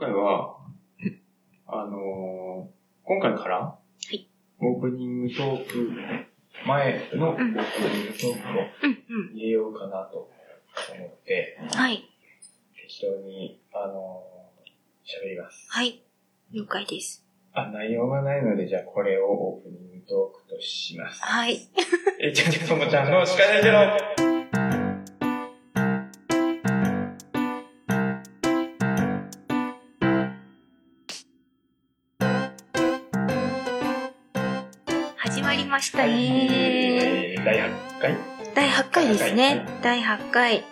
回は、あのー今回から、いオープニングトーク前のオープニングトークを。入れようかなと思って、はい。適当に、あのー喋ります。はい。了解です。あ、内容がないので、じゃあこれをオープニングトークとします。はい。え、ちゃんちゃんともちゃんの司会ないけどましたね。えー第8回？第8回ですね。第8回。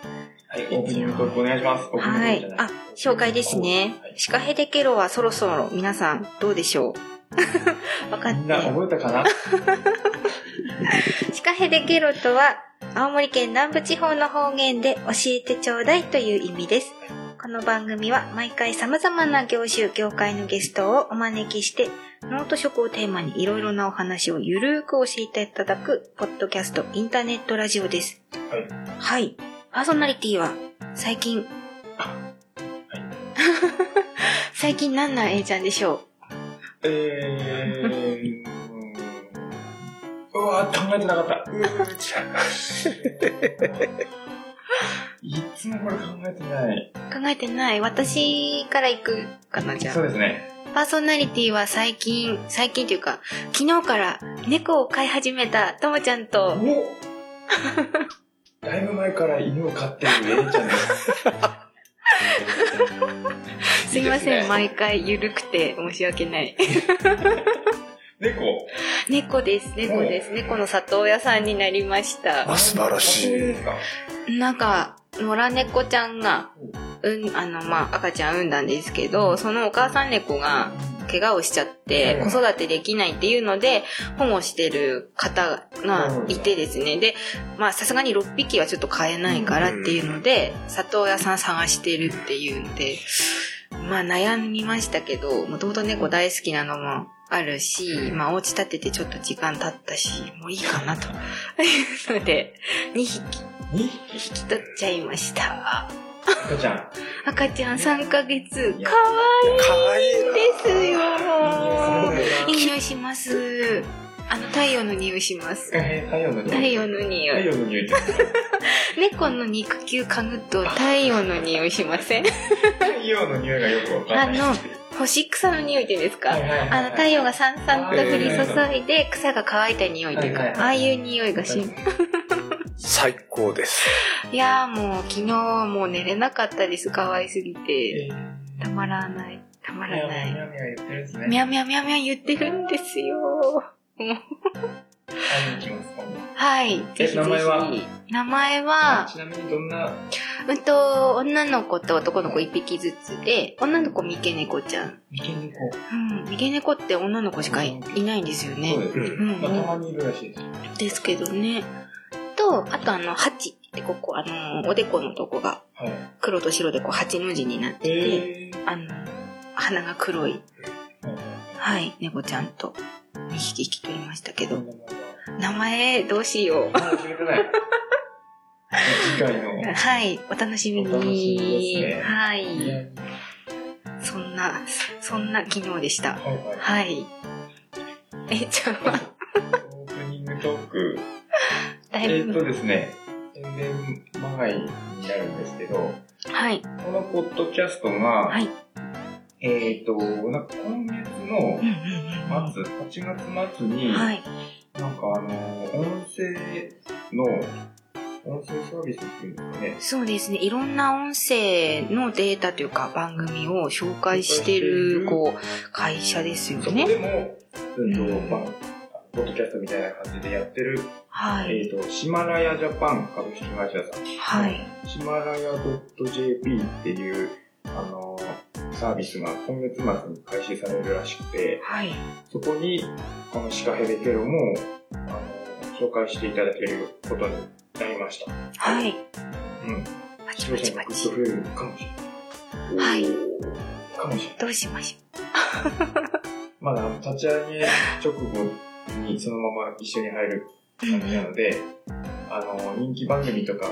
はい、オープニングトークお願いします。はいあ、紹介ですねはい。シカヘデケロはそろそろ皆さんどうでしょう？分かみんな。覚えたかな？シカヘデケロとは、青森県南部地方の方言で教えてちょうだいという意味です。この番組は毎回様々な業種、業界のゲストをお招きして、ノート食をテーマにいろいろなお話をゆるーく教えていただく、ポッドキャスト、インターネットラジオです。はい。はい。パーソナリティは、最近、最近何なん A ちゃんでしょえー、うわ考えてなかった。うー いつもこれ考えてない。う考えてない。私から行くかな、じゃあそう。ですね。パーソナリティは最近、最近というか、昨日から猫を飼い始めたともちゃんと、おだいぶ前から犬を飼ってる A ちゃんです。すいません、いいね毎回ゆるくて申し訳ない。猫。猫です、猫です。猫の里親さんになりました。あ素晴らしい。なんか、野良猫ちゃんが、うん、あの、まあ、赤ちゃん産んだんですけど、そのお母さん猫が、怪我をしちゃってうん。子育てできないっていうので保護してる方がいてですね。でまあさすがに6匹はちょっと飼えないからっていうので里親さん探してるっていうんでまあ悩みましたけどもともと猫大好きなのもあるしまあお家建ててちょっと時間経ったしもういいかなと いうので2匹に引き取っちゃいました赤ちゃん。赤ちゃん3ヶ月かわかわいいですよいい匂いします。あの、太陽の匂いします。えー、太陽の匂い。太陽の匂い。太陽の匂いって。猫の肉球嗅ぐと太陽の匂いしません？太陽の匂いがよくわかんない。あの、干し草の匂いっていうんですか？はいはいはいあの、太陽がさんさんと降り注いで草が乾いた匂いっていうかはいはい、はいああいう匂いがし、最高です。いやーもう昨日はもう寝れなかったです。可愛すぎて。えー、たまらない。たまらない。みやみや言ってるんですね。みゃみゃみゃみゃ言ってるんですよ。はい。ぜひぜひ。名前は？名前は、ちなみにどんな、うんと、女の子と男の子一匹ずつで、女の子三毛猫ちゃん。三毛猫。うん。三毛猫って女の子しかいいないんですよね。そうですね。うんまあ、たまにいるらしいです。ですけどね。と、あとあの、ハチってここ、あの、おでこのとこがはい。黒と白でこう、八の字になってて、えー。あの、鼻が黒い、はいはい、猫ちゃんと2匹引き取りましたけど、名前どうしよう。まだ決めてない。次回の。はい、お楽しみに。ねはい。そんな、そんな昨日でした。はいはい。はい。えちゃんは、オープニングトーク。だいえーっとぶ、ですね、宣伝まがいになるんですけど、はい、このポッドキャストが、はい。えーっと、なんか今月の末、8月末に、はい。なんかあの、音声の、音声サービスっていうんですかね。そうですね。いろんな音声のデータというか番組を紹介してる、こう、会社ですよそこね。でも、うんと、うんまあ、ポッドキャストみたいな感じでやってる、はい。えーっと、シマラヤジャパン株式会社さん。はい。シマラヤ .jp っていう、あの、サービスが今月末に開始されるらしくて、はい。そこに、このシカヘデケロも、あの、紹介していただけることになりました。はい。うん。視聴者がパチパチ。グッと増えるかもしれない。はい。かもしれない。どうしまし まだ立ち上げ直後にそのまま一緒に入る感じなので、あの、人気番組とか、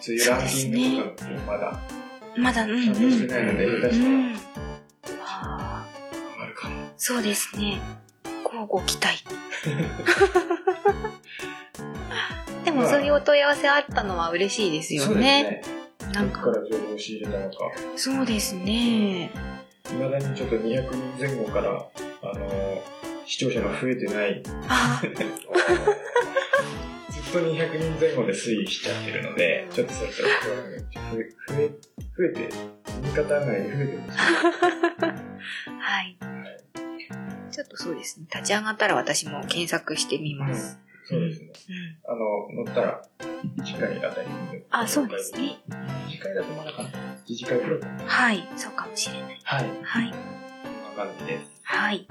そういうランキングとかってまだまだ、うんうん。ちゃん。としてないので、下手したらうん。あーあるかも。そうですね。交互期待。でもそういうお問い合わせあったのは嬉しいですよね。ね。なん。かか、ら情報を仕入れたのか。そうですね。いまだにちょっと200人前後から、あの、視聴者が増えてない、あずっと200人前後で推移しちゃってるので、ちょっとそろそろ増え、増え、増えて、右肩上がりで増えてほしい。はい。ちょっとそうですね。立ち上がったら私も検索してみます。そうですね。うん。あの、乗ったら、次回あたりに。あ、そうですね。次回だとまだかな。次回くらいかな。はい。そうかもしれない。はい。はい。こんな感じです。はい。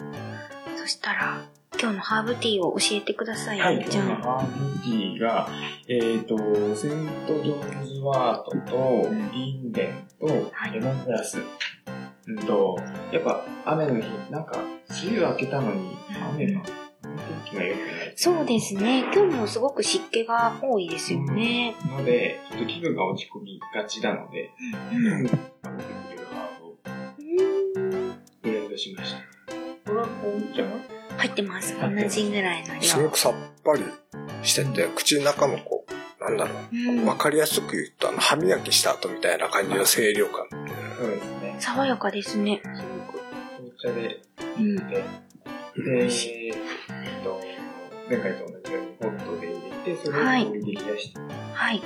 そしたら、今日のハーブティーを教えてください。はい。じゃあ。ハーブティーが、えっ、と、セントジョーンズワートと、リンデンとはい、レモングラス。うんと、やっぱ雨の日、なんか、梅雨明けたのに、雨が、天気が良くない。そうですね。今日もすごく湿気が多いですよね。ので、ちょっと気分が落ち込みがちなので、うん。食べてくれるハーブをブレンドしました。入ってます。同じぐらいの量。すごくさっぱりしてて、口の中のこう、なんだろうんう、わかりやすく言うと、あの、歯磨きした後みたいな感じの清涼感。そうですね。爽やかですね。すごく紅茶でうん。で、で、えっと、前回と同じようにホットで入れて、それを冷やして、はい。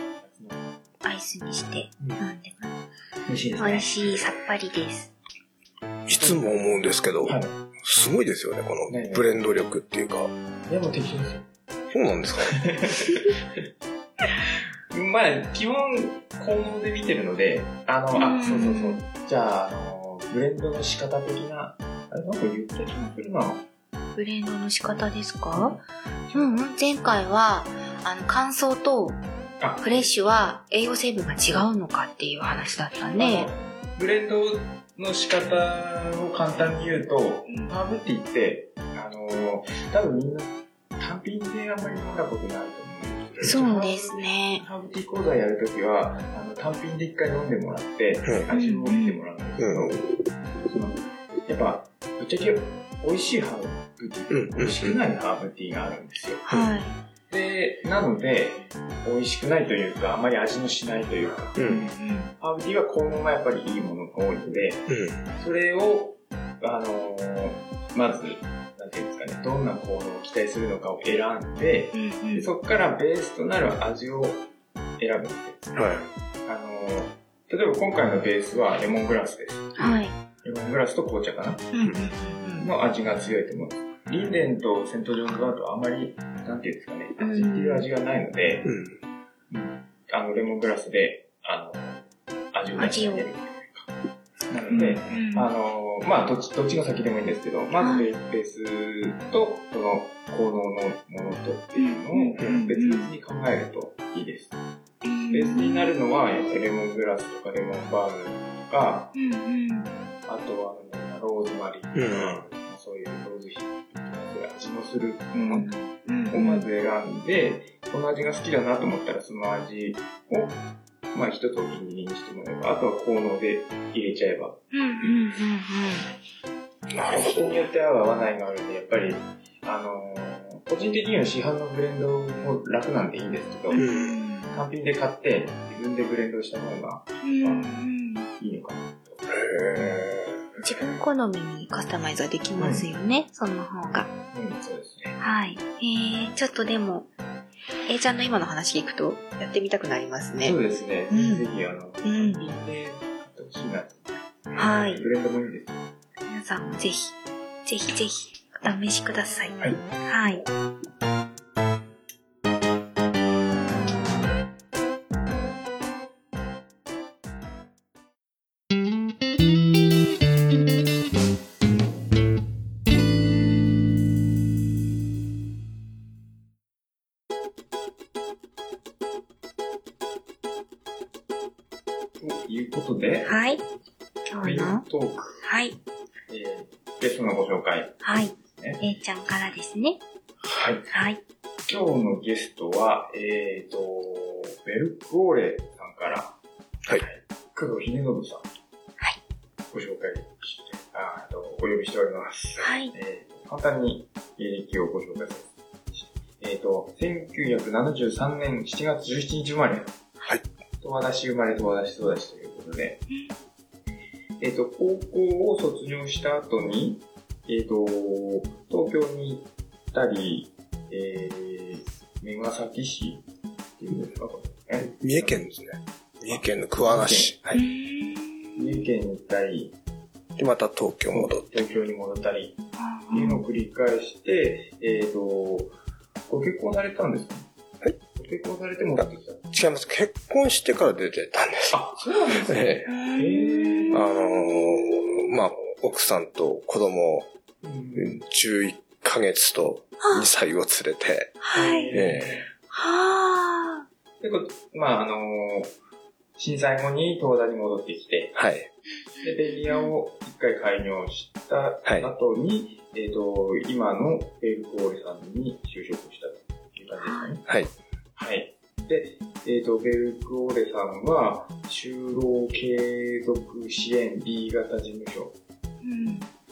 アイスにして飲んでます。美味しいです美味ね。しい、さっぱりです。いつも思うんですけど、はい。すごいですよね、こねのブレンド力っていうか。いや、もう適当ですよ。そうなんですか？まあ、基本、効能で見てるので、あの、うんあ、そうそうそう。じゃあ、あの、ブレンドの仕方的な、あれ、なんか言った気がするな。ブレンドの仕方ですか？うんうん。前回は、あの、乾燥とあフレッシュは栄養成分が違うのかっていう話だったね。ブレンドの仕方を簡単に言うと、ハーブティーって、あの、多分みんな単品であんまり飲んだことないと思うんですけど、そうですね。ハーブティー講座やるときは、あの単品で一回飲んでもらって、うん味を見てもらうんですけど、うんやっぱ、ぶっちゃけ美味しいハーブティー、うん美味しくないハーブティーがあるんですよ。はい。で、なので、美味しくないというか、あまり味のしないというか、う。うんんハーブティーは効能がやっぱりいいものが多いので、うん。それを、あのーまず、なんていうんですかね、どんな効能を期待するのかを選んで、うんうんでそこからベースとなる味を選ぶんですよ。はい。あのー例えば今回のベースはレモングラスです。はい。レモングラスと紅茶かなうんの味が強いと思う。リンデンとセントジョーンズワートはあまり、なんていうんですかね、味っていう味がないので、うん。あの、レモングラスで、あの、味を出してあげるなので、うん。あのーまあどっち、どっちが先でもいいんですけど、まずベベースと、その、効能のものとっていうのうん。を別々に考えるといいです。ベースになるのは、やっぱりレモングラスとかレモンバームとか、うん。うん。あとは、ローズマリーとか、味のするものうんをまず選んで、この味が好きだなと思ったら、その味を、まあ一つお気に入りにしてもらえば、あとは効能で入れちゃえば。うんうんうん。なるほ人によって合う合わないがあるんで、やっぱり、あのー個人的には市販のブレンドも楽なんでいいんですけど、うん。うん単品で買って自分でブレンドした方がうんうん。いいのかなと。ど。へ自分好みにカスタマイズはできますよね、その方が。うん、そうですね。はい。えー、ちょっとでも、A ちゃんの今の話聞くと、やってみたくなりますねそう。ですね。うんぜひ、あの、単うん品でほしいなと。はいブレンドもいいです。皆さんもぜひ、ぜひぜひ、お試しください。はい。はい。ですね。はい。はい。今日のゲストは、えーと、ベルクオーレさんから、はい工藤秀信さん。はい。ご紹介して、ああと、お呼びしております。はい。えー簡単に芸歴をご紹介させてえっ、と、1973年7月17日生まれ。はい。十和田市生まれ、十和田市育ちということで、えっ、と、高校を卒業した後に、えっ、と、東京に行ったり、えー、目ヶ崎市っていうんですか、これね三重県ですね。三重県の桑名市。はうい。ん三重県に行ったり、で、また東京戻って。東京に戻ったり、っていうのを繰り返して、えっ、と、ご結婚されたんですか？はい。ご結婚されて戻ってきた。違います。結婚してから出てたんです。あ、そうなんですね。ええあのーまあ、奥さんと子供、うん11ヶ月と2歳を連れて、はい。えはあ。でこまあ、あのー震災後に東大に戻ってきて、はい。で、ベリアを一回開業したはい後に、えっ、と、今のベルクオーレさんに就職したという感じですかね。はい。はい。で、えっ、と、ベルクオーレさんは、就労継続支援 B 型事務所、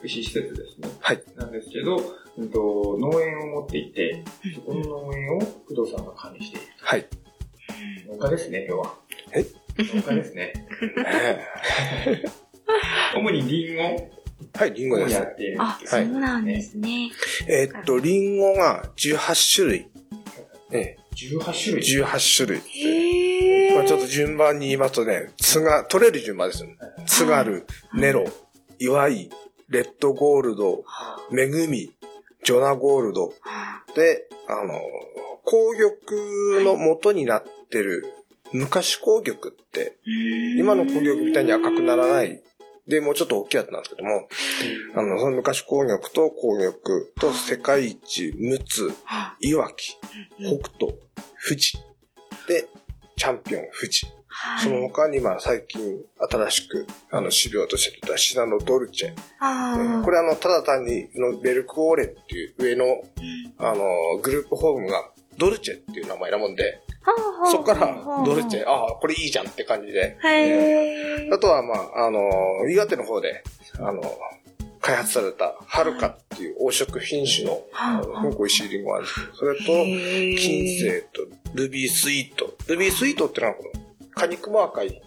施設ですね。はい。なんですけど、うんと、農園を持っていて、そこの農園を工藤さんが管理している。はい。農家ですね、要は。え？農家ですね。え 主にリンゴえはい、リンゴをですや。っている。あ、そうなんですね。えーっと、リンゴが18種類。え18種え、類。18種類。へまあちょっと順番に言いますとね、つが、取れる順番ですよ。津軽、ネロ、祝い、レッドゴールド、めぐみ、ジョナゴールド。で、あの、紅玉の元になってる、昔紅玉って、今の紅玉みたいに赤くならない。で、もうちょっと大きいやつなんですけども、あの、その昔紅玉と紅玉と世界一、陸奥、いわき、北斗、富士。で、チャンピオン、富士。その他に、まあ、最近、新しく、あの、資料として出たシナノドルチェ。あこれあの、ただ単に、のベルクオーレっていう上の、あの、グループホームが、ドルチェっていう名前なもんで、そこから、ドルチェ、ああ、これいいじゃんって感じで。へあとは、まあ、あの、岩手の方で、あの、開発された、はるかっていう黄色品種の、あのすごく美味しいリンゴがあるんですけど、それと、金星と、ルビースイート。ルビースイートってのは、この、果肉も赤い、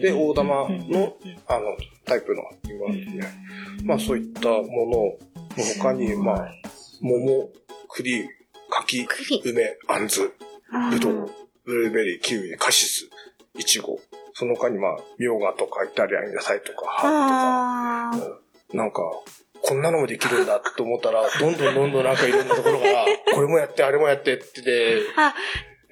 で、大玉の、あの、タイプのリンゴなんですね。まあ、そういったものの他に、まあ、桃、栗、柿、栗。梅、あんず、ぶどう、ブルーベリー、キウイ、カシス、イチゴ。その他にまあ、ミョウガとかイタリアン野菜とか、ハあー。ブとか、なんか、こんなのもできるんだと思ったら、どんどんどんどんなんかいろんなところから、これもやって、あれもやってってで、あ、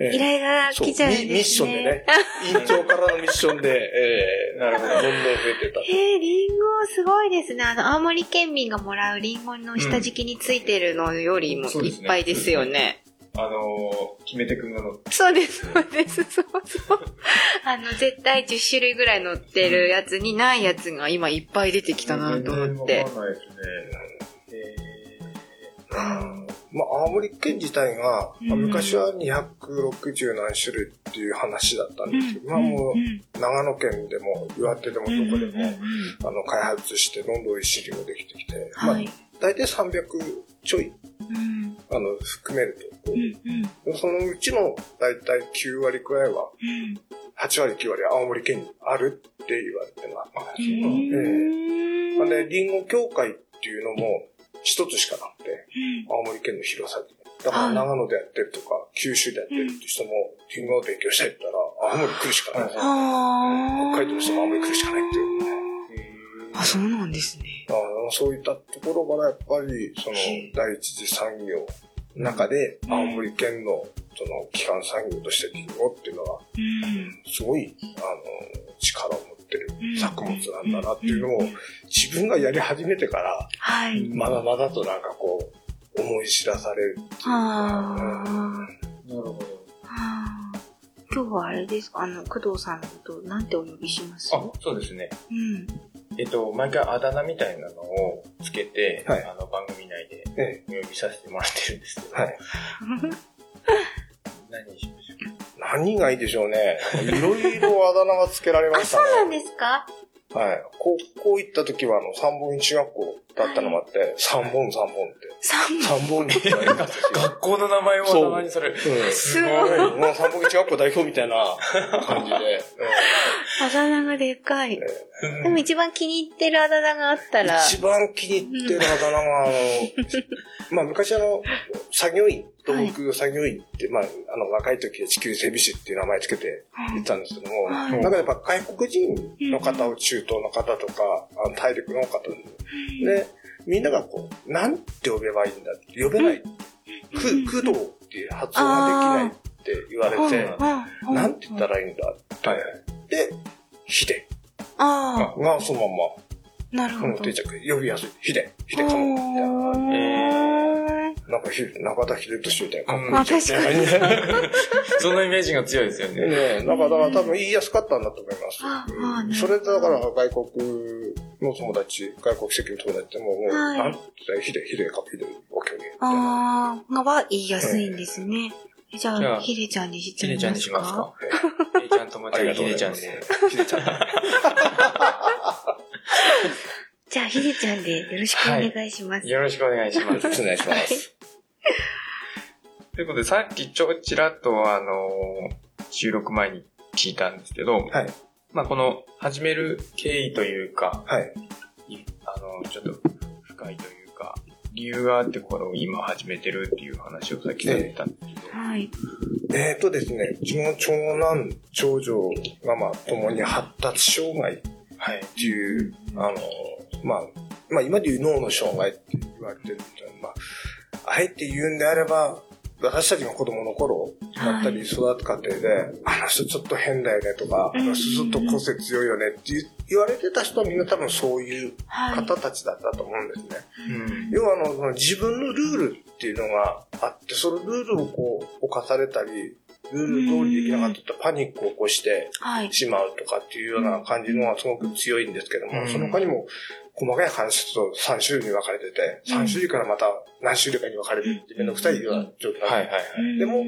ええ依頼が来ちゃうんですね。ミミッションでね。委員長からのミッションで、ええなるほど、どんどん増えてた。へ え、リンゴすごいですね。あの、青森県民がもらうリンゴの下敷きについてるのよりもいっぱいですよね。あのー、決めてくんが乗ってそうです、そうです、そうそう。あの、絶対10種類ぐらい乗ってるやつにないやつが今いっぱい出てきたなと思って。わかんないですね。えまあ、青森県自体が、昔は260何種類っていう話だったんですけど、今もうんう長野県でも岩手でもどうんこでも、あの、開発してどんどん石りもできてきて、まあはい。、大体300ちょい、うん。あの、含めると、こう。んうん。うそのうちの大体9割くらいは、うん。8割9割は青森県にあるって言われてます。まあね、リンゴ協会っていうのも一つしかなくて、うん青森県の広さで。だからはい長野でやってるとか、九州でやってるって人も、リンゴを勉強したいって言ったら、青森来るしかない。あ北海道の人も青森来るしかないっていうね。あ、そうなんですね。あのそういったところからやっぱり、その第一次産業の中で、青森県の、その、基幹産業としてリンゴっていうのは、うんすごい、あの、力を持ってるうん作物なんだなっていうのを、自分がやり始めてから、はい。まだまだとなんかこう、思い知らされるっていうか。ああ。なるほど。はあ今日はあれですか？あの、工藤さんのことをなんてお呼びします？あ、そうですね。うん。えっと、毎回あだ名みたいなのをつけて、はいあの、番組内でえお呼びさせてもらってるんですけど、はい。何にしましょ何がいいでしょうね。いろいろあだ名がつけられまあ、したね。そうなんですか？はい。高校行った時は、あの、三本一学校だったのもあって、三本三本って。三三本にって言われたんですよ。学校の名前をあだ名にされる。うんすごい。うんもう三本一学校代表みたいな感じで。あだ名がでかい。うんでも一番気に入ってるあだ名があったら。一番気に入ってるあだ名が、あの、まあ昔あの、作業員、東北作業員って、まあ、あの、若い時で地球整備士っていう名前つけて言ったんですけども、はいなんかやっぱ外国人の方を中東の方とか、あの大陸の方で、みんながこう、なんて呼べばいいんだって、呼べない。く、工藤っていう発音ができないって言われて、うんなんて言ったらいいんだって。はいで、ヒデあがそのまま、あ、なるほど。定着、呼びやすい。ヒデ、ヒデかも、みたいな。えなんかひ、中田秀俊みたいなかっこいいあ、じゃん確かに。そのイメージが強いですよね。ねえ、なんかだから多分言いやすかったんだと思います。それでだから外国の友達、外国籍の友達ってもう、もう、はいなんて言ったらヒデ、ヒデか、ヒデ、オッケーオッケーみたいな。ああ、がは言いやすいんですね。えじゃあ、ひでちゃんにしちゃいひでちゃんますかにしますか？ひでちゃん友達がひでちゃんで。ヒデちゃん。じゃあ、ひでちゃんでよろしくお願いします。よろしくお願いします。お願いします。ということで、さっきちょ、ちらっと、あのー収録前に聞いたんですけど、はい。まあ、この、始める経緯というか、はい。いあの、ちょっと深いというか、理由があって、この、今始めてるっていう話をさっきされてたんですけど、はい。えーとですね、うちの長男、長女がまあ、共に発達障害はい。っていう、あの、まあ、まあ今で言う脳の障害って言われてるんで、まあ、あえて言うんであれば、私たちが子供の頃だったり育つ過程で、あの人ちょっと変だよねとか、あの人ちょっと個性強いよねって言われてた人はみんな多分そういうはい。方たちだったと思うんですね。うん。要はあの、自分のルールっていうのがあって、そのルールをこう、犯されたり、ルール通りできなかったらパニックを起こしてはい。しまうとかっていうような感じのがすごく強いんですけども、うんその他にも細かい話と3種類に分かれてて、3種類からまた何種類かに分かれてってめんどくさいような状況はいはいはい。でも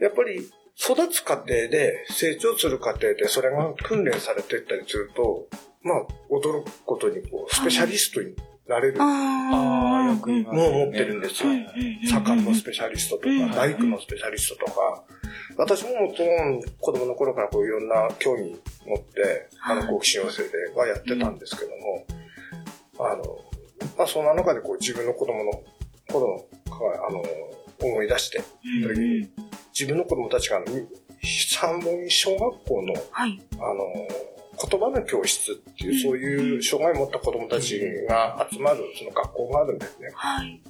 やっぱり育つ過程で、成長する過程で、それが訓練されていったりすると、まあ、驚くことに、こう、スペシャリストになれる。ああ、よく言いますのを持ってるんです。よ。左官のスペシャリストとか、うん大工のスペシャリストとか、私ももちろん子供の頃からこういろんな興味持って、あの、はい。好奇心旺盛ではやってたんですけども、あの、まあそんな中でこう自分の子供の頃の、あの、思い出して、うん自分の子供たちが三本小学校の、はい。あの、言葉の教室っていう、そういう障害を持った子供たちが集まる、その学校があるんですね。はい。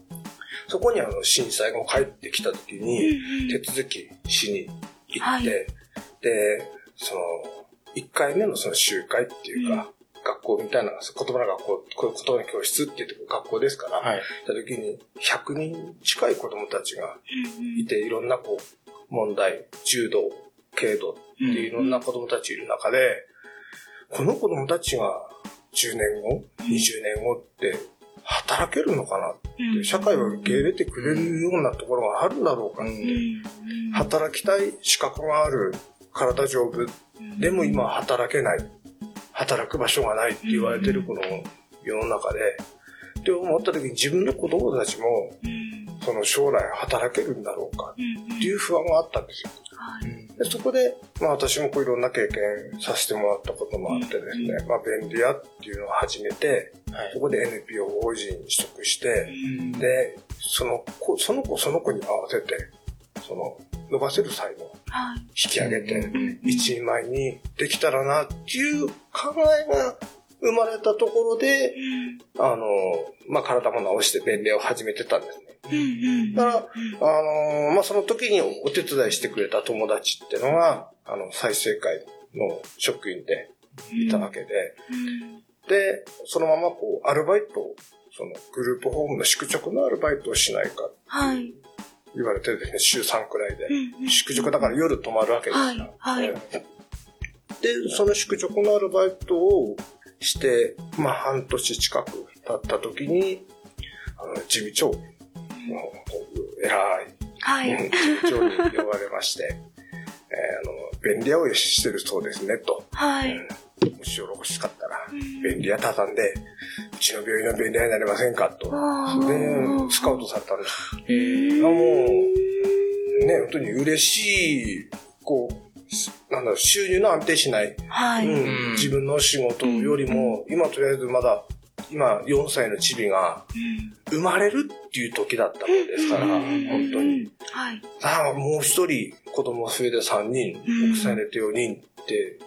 そこにあの、震災後帰ってきた時に、手続きしに行はいって、で、その、1回目のその集会っていうか、学校みたいな、言葉の学校、こういう言葉の教室っていう学校ですから、はい。行った時に100人近い子供たちがいて、いろんなこう、問題、柔道、軽度っていういろんな子供たちいる中で、この子供たちが10年後、20年後って働けるのかなって、社会を受け入れてくれるようなところがあるんだろうかって、働きたい資格がある、体丈夫、でも今は働けない、働く場所がないって言われてるこの世の中で、って思った時に自分の子供たちも、その将来働けるんだろうかっていう不安があったんですよ。でそこで、まあ私もこういろんな経験させてもらったこともあってですね、まあ便利屋っていうのを始めて、はい。そこで NPO 法人に取得して、で、その子、その子その子に合わせて、その、伸ばせる才能をはい。引き上げて、うん一人前にできたらなっていう考えが生まれたところで、あの、まあ、体も直して便利屋を始めてたんですね。だから、あのまあ、その時にお手伝いしてくれた友達っていうのが、あの、再生会の職員でいたわけで、で、そのままこう、アルバイトを、そのグループホームの宿直のアルバイトをしないかはい。言われてですね、週3くらいで。宿直だから夜泊まるわけですよ。はいはいで、その宿直のアルバイトをして、まあ半年近く経った時に、あの、事務長の、偉い、はい。うん事務長に呼ばれまして、えー、あの、便利屋をしてるそうですね、と。はい。うんもしよろしかったら、便利屋畳んで、うちの病院の便利屋になれませんかと。で、スカウトされたんです。へもう、ね、本当に嬉しい、こう、すなんだろう、収入の安定しない、はい。うんうん自分の仕事よりも、今とりあえずまだ、今4歳のチビが生まれるっていう時だったもんですから、うん本当に。。はい。ああ、もう一人子供増えて3人、うん奥さん入れて4人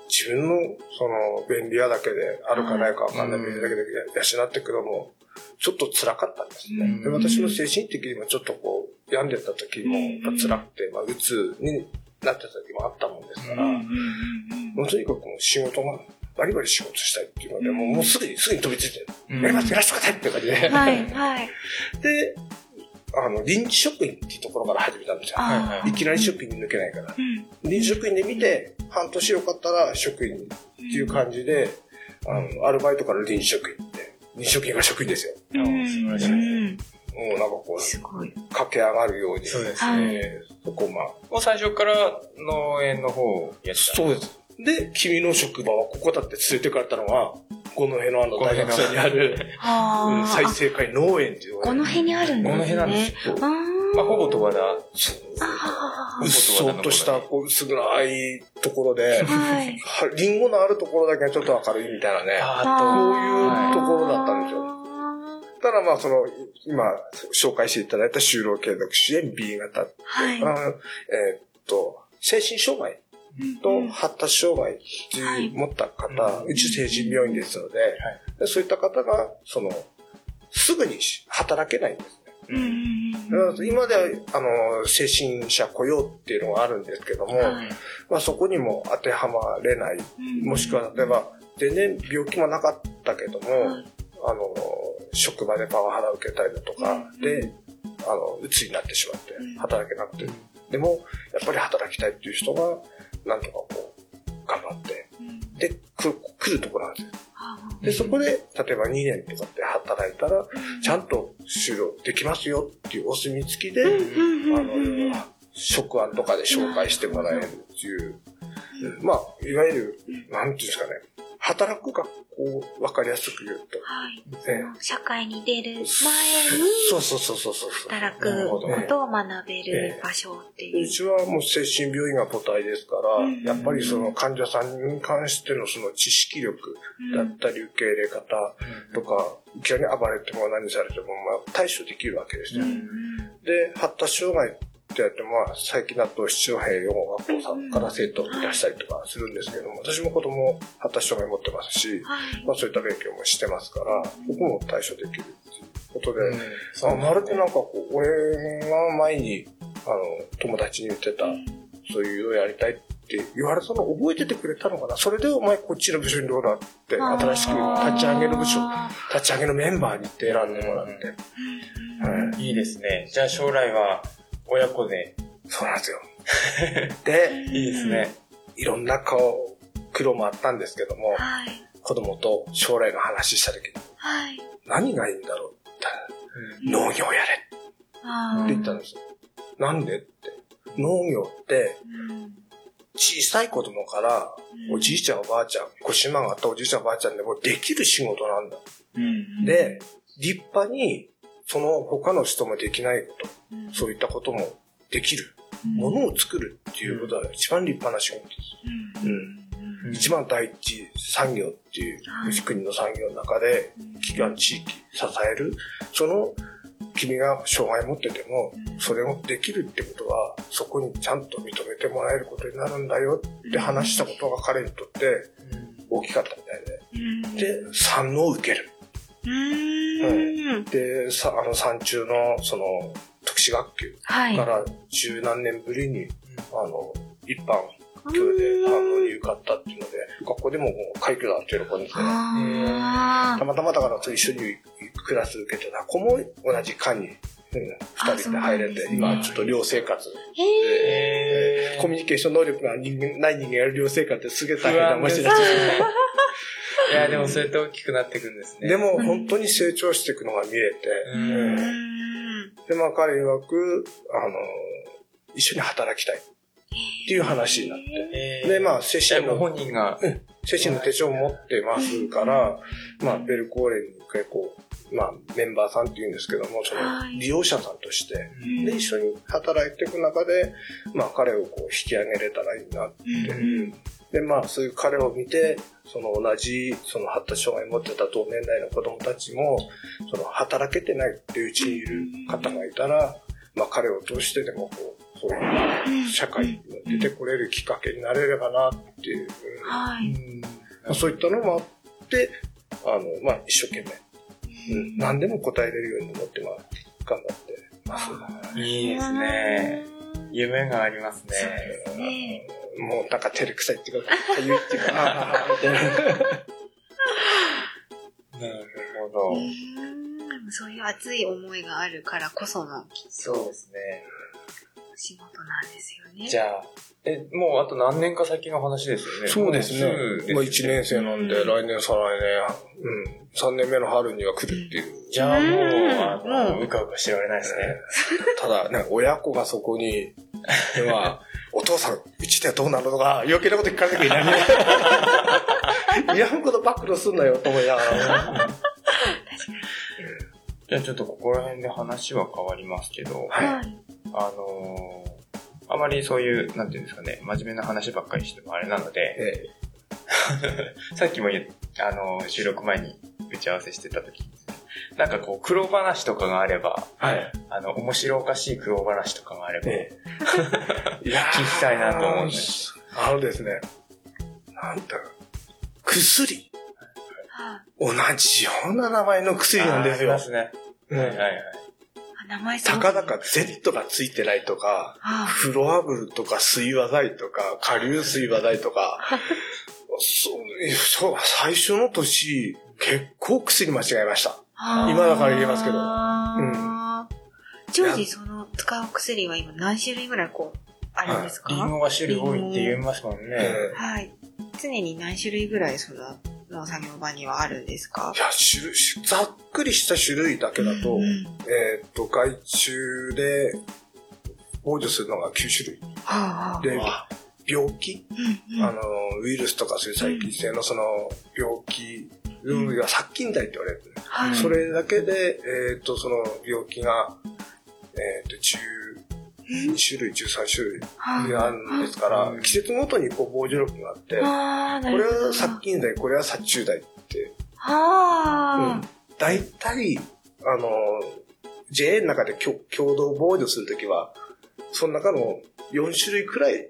自分のその便利屋だけであるかないかわかんない便利屋だけで養っていくのも、ちょっと辛かったんですね。うんで私の精神的にもちょっとこう、病んでた時もやっぱ辛くて、まあ、うつになってた時もあったもんですから、もうとにかくもう仕事が、バリバリ仕事したいっていうので、もうもうすぐに、すぐに飛びついて、うんやります、やらせてくださいって感じで。はい。はい。で、あの、臨時職員っていうところから始めたんですよ。はいきなり職員に抜けないから。うん。臨時職員で見て、半年よかったら職員っていう感じで、あの、アルバイトから臨時職員って、臨時職員が職員ですよ。うん。素晴らしいうんもうなんかこう、すごい。駆け上がるように。そうですはいね。そこまあ。もう最初から農園の方をやってた。そうです。で、君の職場はここだって連れてかれたのが、この辺のあの大学生にある、うん。再生会農園っていうこの辺にあるんですね。この辺なんですそうああ。まあ、ほぼ十和田。あうっそうとした、こう、薄暗いところであ。、はい。はリンゴのあるところだけがちょっと明るいみたいなね。あこういうところだったんですよ。よ。ただまあ、その、今、紹介していただいた就労継続支援 B 型。はい。えーっと、精神障害と発達障害ってはい。いう持った方、うん。うち成人病院ですので、でそういった方が、その、すぐに働けないんですね。うん。今では、あの、精神者雇用っていうのがあるんですけども、はい。まあそこにも当てはまれない。うん。もしくは、例えば、全然病気もなかったけども、はい。あの、職場でパワハラ受けたりだとかうんで、あの、鬱になってしまってうん、働けなくて。でも、やっぱり働きたいっていう人が、なんとかこう、頑張って、うん。で、来る来るところなんですよ。あで、そこで、例えば2年とかって働いたら、ちゃんと就労できますよっていうお墨付きで、うんあの、職案とかで紹介してもらえるっていう、まあ、いわゆる、なんていうんですかね、働く学校をわかりやすく言うと、はい。え社会に出る前にそうそうそうそうそう。働くことを学べる場所っていうう。ちはもう精神病院が母体ですから、うんやっぱりその患者さんに関してのその知識力だったり受け入れ方とか、いきなり暴れても何されても、まあ、対処できるわけですよ。うんで、発達障害ってやっても、まあ、最近だと七戸養護学校さんから生徒をいらしたりとかするんですけども、私も子供発達障害持ってますし、はい。まあそういった勉強もしてますから、僕も対処できるっていうことで、そうあまるでなんかこう、俺が前に、あの、友達に言ってた、そういうのをやりたいって言われたのを覚えててくれたのかな？それでお前こっちの部署にどうなって、新しく立ち上げる部署、立ち上げのメンバーにって選んでもらって。はいいいですね。じゃあ将来は親子で。そうなんですよ。で、いいですね。いろんな顔、苦労もあったんですけども、はい。子供と将来の話した時に、はい。何がいいんだろうって言ったら、農業やれあって言ったんですよ。なんでって。農業って、うん小さい子供から、おじいちゃんおばあちゃん、ご島があったおじいちゃんおばあちゃんでもできる仕事なんだ。うんで、立派に、その他の人もできないこと、うん。そういったこともできる。ものを作るっていうことは一番立派な仕事です。うん。一番第一産業っていうはい国の産業の中で、企業地域支える、その君が障害持ってても、それをできるってことは、そこにちゃんと認めてもらえることになるんだよって話したことが彼にとって大きかったみたいで。で、産能を受ける。うん。で、さあの山中のその特殊学級はい。から十何年ぶりに、あの、一般教で、あの、に受かったっていうので、学校でももう快挙だって喜んでて、あたまたまだから一緒にクラス受けてた子も同じ科に、うん、二人で入れて、今ちょっと寮生活。ーへえコミュニケーション能力が人間ない人間がやる寮生活ってすげえ大変だしいや、でもそうやって大きくなっていくんですね。でも本当に成長していくのが見えて、うん。で、まあ彼曰く、あの、一緒に働きたいっていう話になって。えー。で、まあ、精神の、本人が、精神の手帳を持ってますから、まあ、ベルコーレンに結構、まあ、メンバーさんって言うんですけども、そのはい。利用者さんとして、うん。で、一緒に働いていく中で、まあ、彼をこう引き上げれたらいいなって。うんで、まあ、そういう彼を見て、その同じ、その発達障害を持ってた同年代の子供たちも、その働けてないっていううちにいる方がいたら、まあ、彼を通してでもこう、そういう社会に出てこれるきっかけになれればなっていう、はい。うんまあそういったのもあって、あの、まあ、一生懸命、うん、何でも答えれるように思って、まあ、頑張ってます。いいですね。夢がありますね。そうですね。もうなんか照れくさいっていうか、かゆいっていうか、ああ、みたいな。なるほど。うんそういう熱い思いがあるからこそのそうですね。仕事なんですよね。じゃあ、え、もうあと何年か先の話ですよね。そうですね。まあ1年生なんで、うん来年、再来年、うん、3年目の春には来るっていう。じゃあもう、うんあの、もううかうかしてられないですね。ただ、ね、親子がそこに、は、お父さん、うちではどうなるのか、余計なこと聞かれなきゃいけない。いらんこと暴露すんなよ、と思いながら。じゃあちょっとここら辺で話は変わりますけど、はいはい。あのーあまりそういう、なんていうんですかね、真面目な話ばっかりしてもあれなので、え さっきもあのー収録前に打ち合わせしてた時になんかこう、苦労話とかがあれば、はい。あの、面白おかしい苦労話とかがあれば、ええ。いや聞きたいなと思うんですあのですね、なんだろう、薬。は同じような名前の薬なんですよありま。すね。うんはいはいはい。あ名前そうたかだか Z がついてないとか、はフロアブルとか水和剤とか、下流水和剤とか、そう、そう、最初の年、結構薬間違えました。あ今だから言えますけど。常時その使う薬は今何種類ぐらいこうあるんですか？リンゴが種類多いって言いますもんね。はい。常に何種類ぐらいその農作業場にはあるんですか？いや、種類、ざっくりした種類だけだと、うんえーっと、害虫で防除するのが9種類。はあ。はあ。で、病気、うんうん。あの、ウイルスとかそういう細菌性のその病気、うん、いや殺菌剤って言われる。はい。それだけで、えっ、と、その病気が、えっ、と、12種類、13種類はいあるんですからう、ん季節ごとにこう防除力があって、これは殺菌剤、これは殺虫剤って、はあ、大体、あの、JA の中で共共同防除するときは、その中の4種類くらい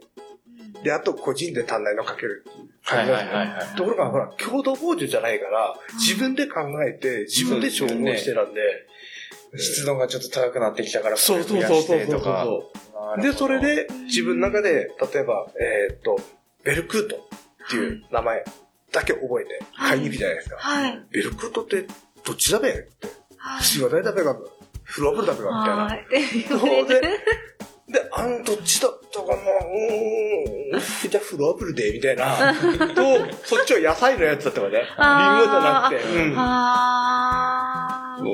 で、あと個人で足んないのかけるっていう。はいはいはいはい。ところが、ほら、共同防除じゃないから、自分で考えて、自分で調合してなんで、湿度がちょっと高くなってきたから、そうそうそうそうそう。で、それ、で、自分の中で、例えば、えーっと、ベルクートっていう名前だけ覚えて、買いに行くじゃないですか。はい。ベルクートって、どっちだべって。はい。水話題だべか、フローブルだべか、みたいな。はい。でで、あん、どっちだったかな？うーん、じゃあフローブルで、みたいな。と、そっちは野菜のやつだったからね。リンゴじゃなくて。うん。あーも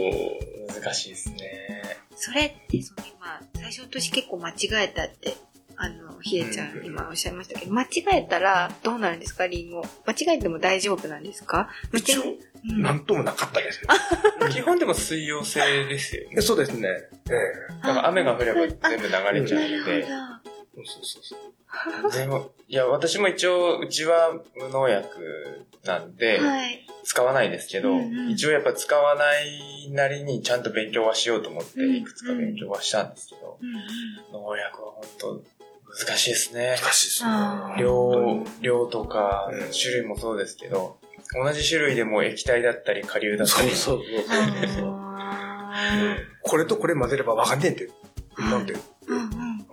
難しいですね。それって、その今、最初の年結構間違えたって、あの、ひえちゃん今おっしゃいましたけど、間違えたらどうなるんですか、リンゴ？間違えても大丈夫なんですか？う、一応、うんなんともなかったですよ。基本でも水溶性ですよね。えそうですね。えだから雨が降れば全部流れちゃうので。そうそうそう。でも、いや、私も一応、うちは無農薬なんで、ど。はい。使わないですけど、うんうん一応やっぱ使わないなりにちゃんと勉強はしようと思って、うんいくつか勉強はしたんですけど、うんうん農薬は本当難しいですね。難しいですね量、量とかうん、種類もそうですけど、同じ種類でも液体だったり、下流だったり、そうそうそう。あこれとこれ混ぜればわかんねえんて。なんて。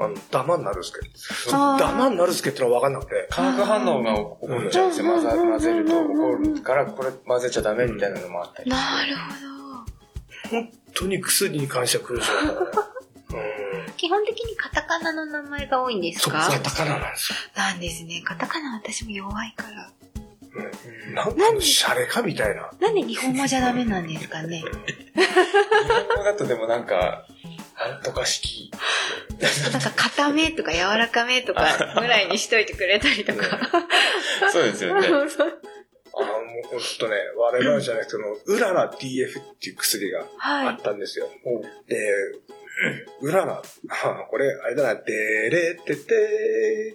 あの、ダマになるすけ。ダマになるすけってのはわかんなくて。化学反応が起こっちゃうんですよ。混ざ混ぜると起こるから、これ混ぜちゃダメみたいなのもあったり。なるほ本当に薬に関しては苦しかった。基本的にカタカナの名前が多いんですそう、かカタカナなんですよ。なんですね。カタカナ私も弱いから。うん。なんかのシャレかみたいな。なんで日本語じゃダメなんですかね？日本語だとでもなんか、なんとか式。なんか固めとか柔らかめとか ぐらいにしといてくれたりとか。そうですよね。あの、もうほんとね、我々じゃなくて、その、うらら DF っていう薬があはったんですよ。で、うらら、あこれ、あれだな、でれってて、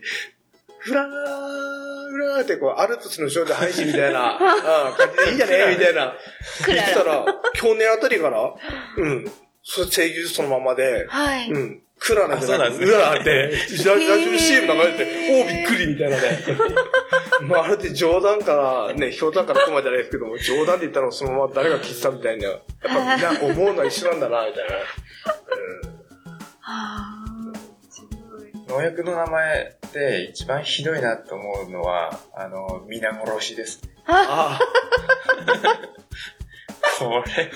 ふらー、うらーってこう、アルプスの少女配信みたいな、あ感じでいいんじゃね？みたいな。クララ言ったら、去年あたりから、うん、それ声優そのままでい。、はい。うん、クララじゃなすねうららって、ラジオ CM 流れて、おお、びっくりみたいなね。まあ、あれって冗談から、ね、冗談から来まじゃないですけども、冗談で言ったのをそのまま誰が聞いてたみたいな、やっぱみんな思うのは一緒なんだな、みたいな。はーすごい。農薬の名前で一番ひどいなと思うのは、あの、皆殺しです。あ、あ これ、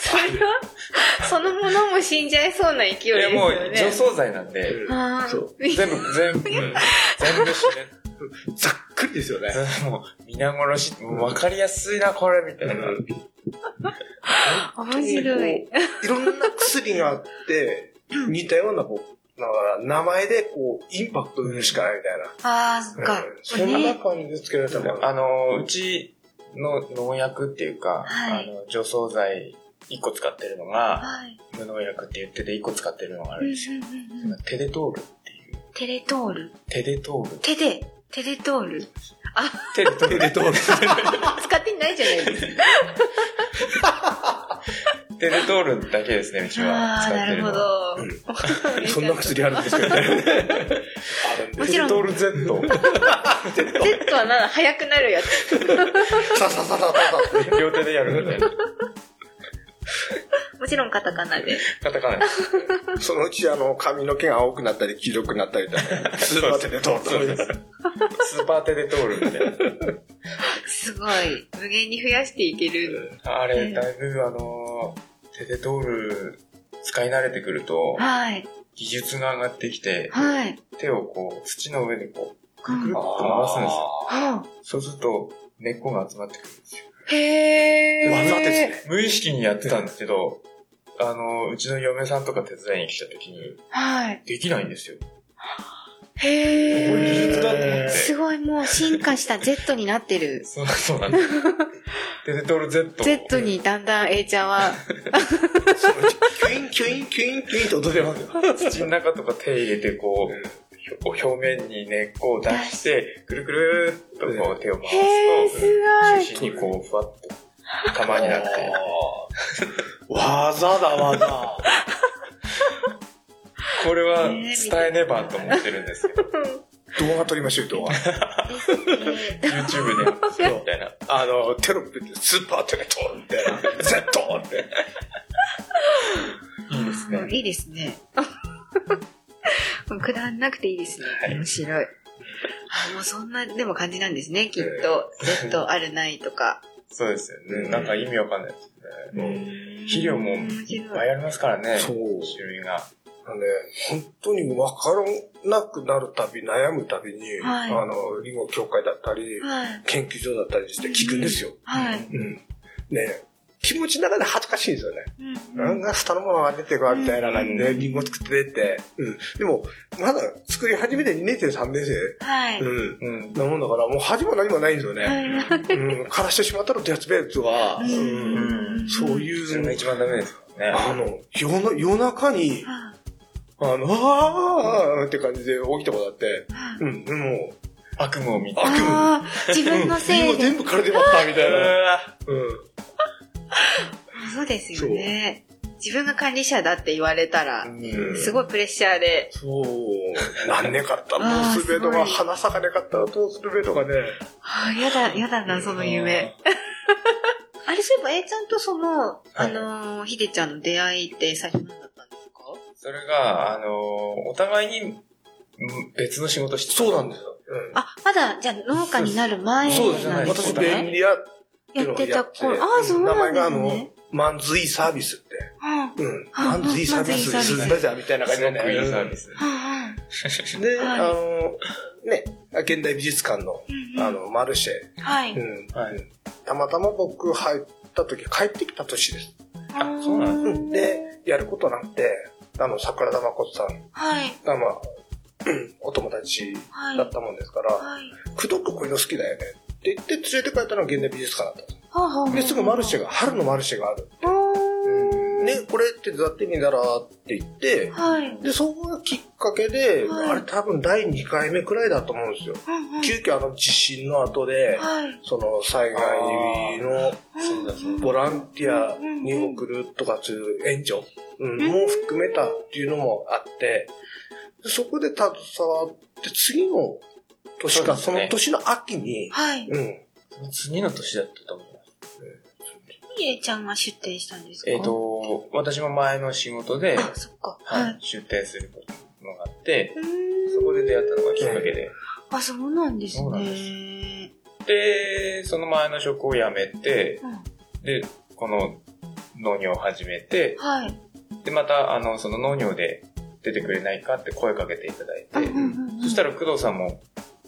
それは、そのものも死んじゃいそうな勢いですいやよもうね。除草剤なんあ、で、あーそう全部、全部、うん全部死ぬ。ざっくりですよね。もう、皆殺し、もう分かりやすいな、これ、みたいな。面白い。いろんな薬があって、似たような、こう、だから名前でこう、インパクトを売るしかないみたいな。ああ、そっかうん。そんなね。感じでつけられたもん。あの、うちの農薬っていうか、はいあの、除草剤1個使ってるのが、はい。無農薬って言ってて1個使ってるのがあるんですよ。うんうんうんテデトールっていう。テレトール。テデトール。テレトール。テデトール。テデトール。使ってないじゃないですか。テデトールだけですね、うちはああ、なるほ。ど。そんな薬あるんですけどね。もちろんテデトール Z。Z はな、速くなるやつ。ささささささ両手でやるみたいな。もちろんカタカナで。カタカナです。そのうちあの、髪の毛が青くなったり、黄色くなったりとか、スーパーテレトーそうです。スーパーテデトールみたいな。すごい。無限に増やしていける。あれ、だいぶあの、テデトール使い慣れてくると、はい。技術が上がってきて、はい。手をこう、土の上でこう、くるくるっうんと回すんですよ。はそうすると、根っこが集まってくるんですよ。あへー。技ですね。無意識にやってたんですけど、あの、うちの嫁さんとか手伝いに来た時に、はい。できないんですよ。へこれ技術だと思っー。て。すごい、もう進化した Z になってる。そう、そうなんです。テデトール Z。Z にだんだん A ちゃんは、キュインキュインキュインキュインと踊れますよ。土の中とか手入れてこう、表面に根っこを出して、くるくるっとこう手を回すと。中心にこう、ふわっと玉になって。技だ、技。これはね伝えねばと思ってるんですよ。動画撮りましょう、動画。YouTube で、みたいな。あの、テロップでスーパーテレトールみたいな。Z! って。いいですね。いいですね。くだらなくていいですね。はい面白い。あもうそんな、でも感じなんですね、きっと。Z あるないとか。そうですよね。なんか意味わかんないですね。肥料も面いっ。ぱいありますからね。そう種類が。あのね、本当に分からなくなるたび、悩むたびに、はいあの、リンゴ協会だったり、はい。研究所だったりして聞くんですよ。はい。うん。ね気持ちの中で恥ずかしいんですよね。うんなんか下のものが出てくるみたいな感じで、リンゴ作ってって。うん。でも、まだ作り始めて2年生、3年生。はい。うん。うん。なもんだから、もう恥も何もないんですよね。はいうん。枯らしてしまったらデアツベーツは、ううんん。そういう、それが一番ダメですからね。あの、夜な夜中に、あの、あーって感じで起きたことあって、うん、でも、悪夢を見て。ああ、自分のせいで。全部枯れてまった、みたいな。うん。そうですよね。自分が管理者だって言われたら、うんすごいプレッシャーで。そう。なんねかったらあ ーどうするべとか、花咲かねかったらどうするべとかね。ああ、やだ、やだな、その夢。あれ、そういえば、A ちゃんとその、あのー、ひでちゃんの出会いって最初何だったんですかそれが、あの、お互いにうん別の仕事してたそうなんですよ。あ、まだ、じゃあ農家になる前なんそうでですすね。ね。私、便利屋やってた。ああ、そう名なんで前があのすね。、マンズイサービスって。うんマンズイサービス、マンズイサービススーパージャーみたいな感じですごくいいサーね。ビス。うんで、はいあの、ね、現代美術館の、うんあの、マルシェ。はい。うん。はい。たまたま僕入った時、帰ってきた年です。あそうなんうん。で、やることになって、ああの、桜田誠さんはい。が、まあ、お友達はい。だったもんですから、はい。くどくこういうの好きだよねって言って連れて帰ったのが現代美術館だったんですはあはあはあで、すぐマルシェが、春のマルシェがある。おーね、これってざってみたらって言って、はい。で、そこがきっかけで、はいあれ多分第2回目くらいだと思うんですよ。うんうん急遽あの地震の後で、はい。その災害のそうだそうだボランティアに送るとかそういう援助、うん、んも含めたっていうのもあって、でそこで携わって次の年か、そ,、ねの年の秋に、はい。うん、次の年だったと思います。みえちゃんが出店したんですか？えっ、、と、私も前の仕事で、あ、そっか。ははい。い、。出店するのがあって、そこで出会ったのがきっかけで、あ、そうなんですそうなんね。で、その前の職を辞めて、うん。で、この農業を始めて、はい。で、また、あの、その農業で出てくれないかって声かけていただいて、うんうんうんうん。そしたら工藤さんも、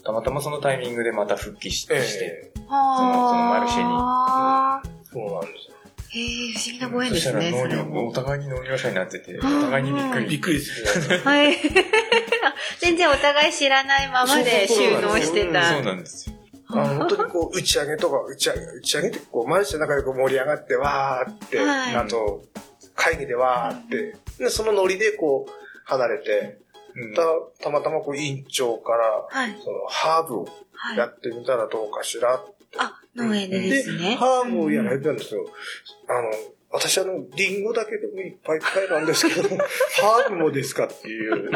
たまたまそのタイミングでまた復帰して、え。そのそのマルシェにそうなんですよ。へえ、不思議なご縁そしたらですね。農業、お互いに農業者になってて、おうん互いにびっくり。びっくりするよね。はい。全然お互い知らないままで収納してそうた。なんですよ。あの、本当にこう、打ち上げとか、打ち上げ、打ち上げって、こう、マルシェの中でこう盛り上がって、わーって、はいあと、会議でわーって、で、そのノリでこう、離れて、うんた、たまたまこう、委員長から、はい。その、ハーブをはいや。ってみたらどうかしら。あ、農園でですね。ハーブをやられてたんですよ。あの、私あの、リンゴだけでもいっぱいいっぱいなんですけども、ハーブもですかっていう、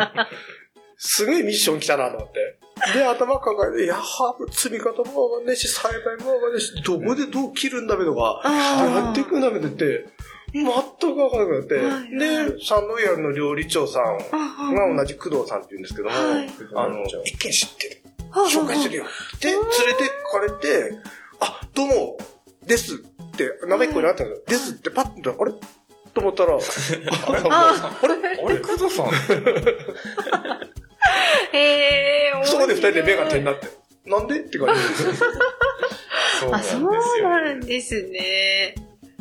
すごいミッション来たなと思って。で、頭抱えて、いや、ハーブ積み方もわかんないし、栽培もわかんないし、どこでどう切るんだべとか、やっていくんだべって、全くわからなくなって、はいはいで、サンロイヤルの料理長さんあが同じ工藤さんって言うんですけども、はいあの、一見知ってる。は紹介するよ。で、連れてかれて、あ、どうも、ですって、名前聞こえなかったんですよ。ですってパッとあれ？と思ったら、ああれ？あれ、工藤さん へえ、そこで二人で目が点になって。なんで？って感じです。あ、そうなんですね。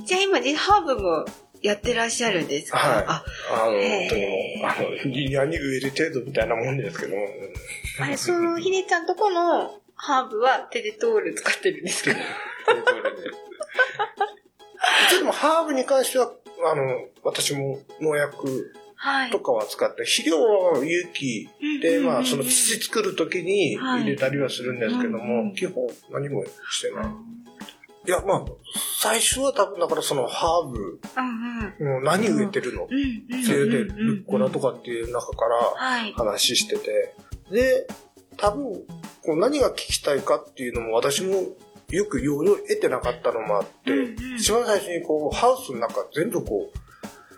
じゃあ今、ハーブもやってらっしゃるんですか？はいあ、あの、本当にもう、あの、リニアに植える程度みたいなもんですけども。あれ、その、ひねちゃんとこのハーブはテレトール使ってるんですけど。一応でもハーブに関しては、あの、私も農薬はいと。かは使って、肥料は有機で、まあ、その土作る時にはい入れたりはするんですけども、うん基本何もしてない。いや、まあ、最初は多分だからそのハーブ、うんうん。もう何植えてるの？うんで、ルッコラとかっていう中からはい。話してて、で、多分、こう何が聞きたいかっていうのも私もよく要領得てなかったのもあって、うんうん一番最初にこう、ハウスの中全部こう、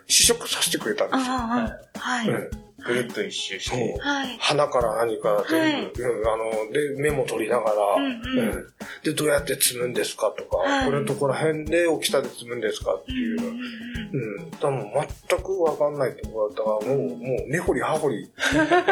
試食させてくれたんですよ。はい。うんぐるっと一周して、はい。花から何から全部、うんあの、で、メモ取りながら、うんうんで、どうやって積むんですかとか、はいこれどこら辺で大きさで積むんですかっていうの、うん、多分全くわかんないところだったから、もう、もう、根掘り葉掘り、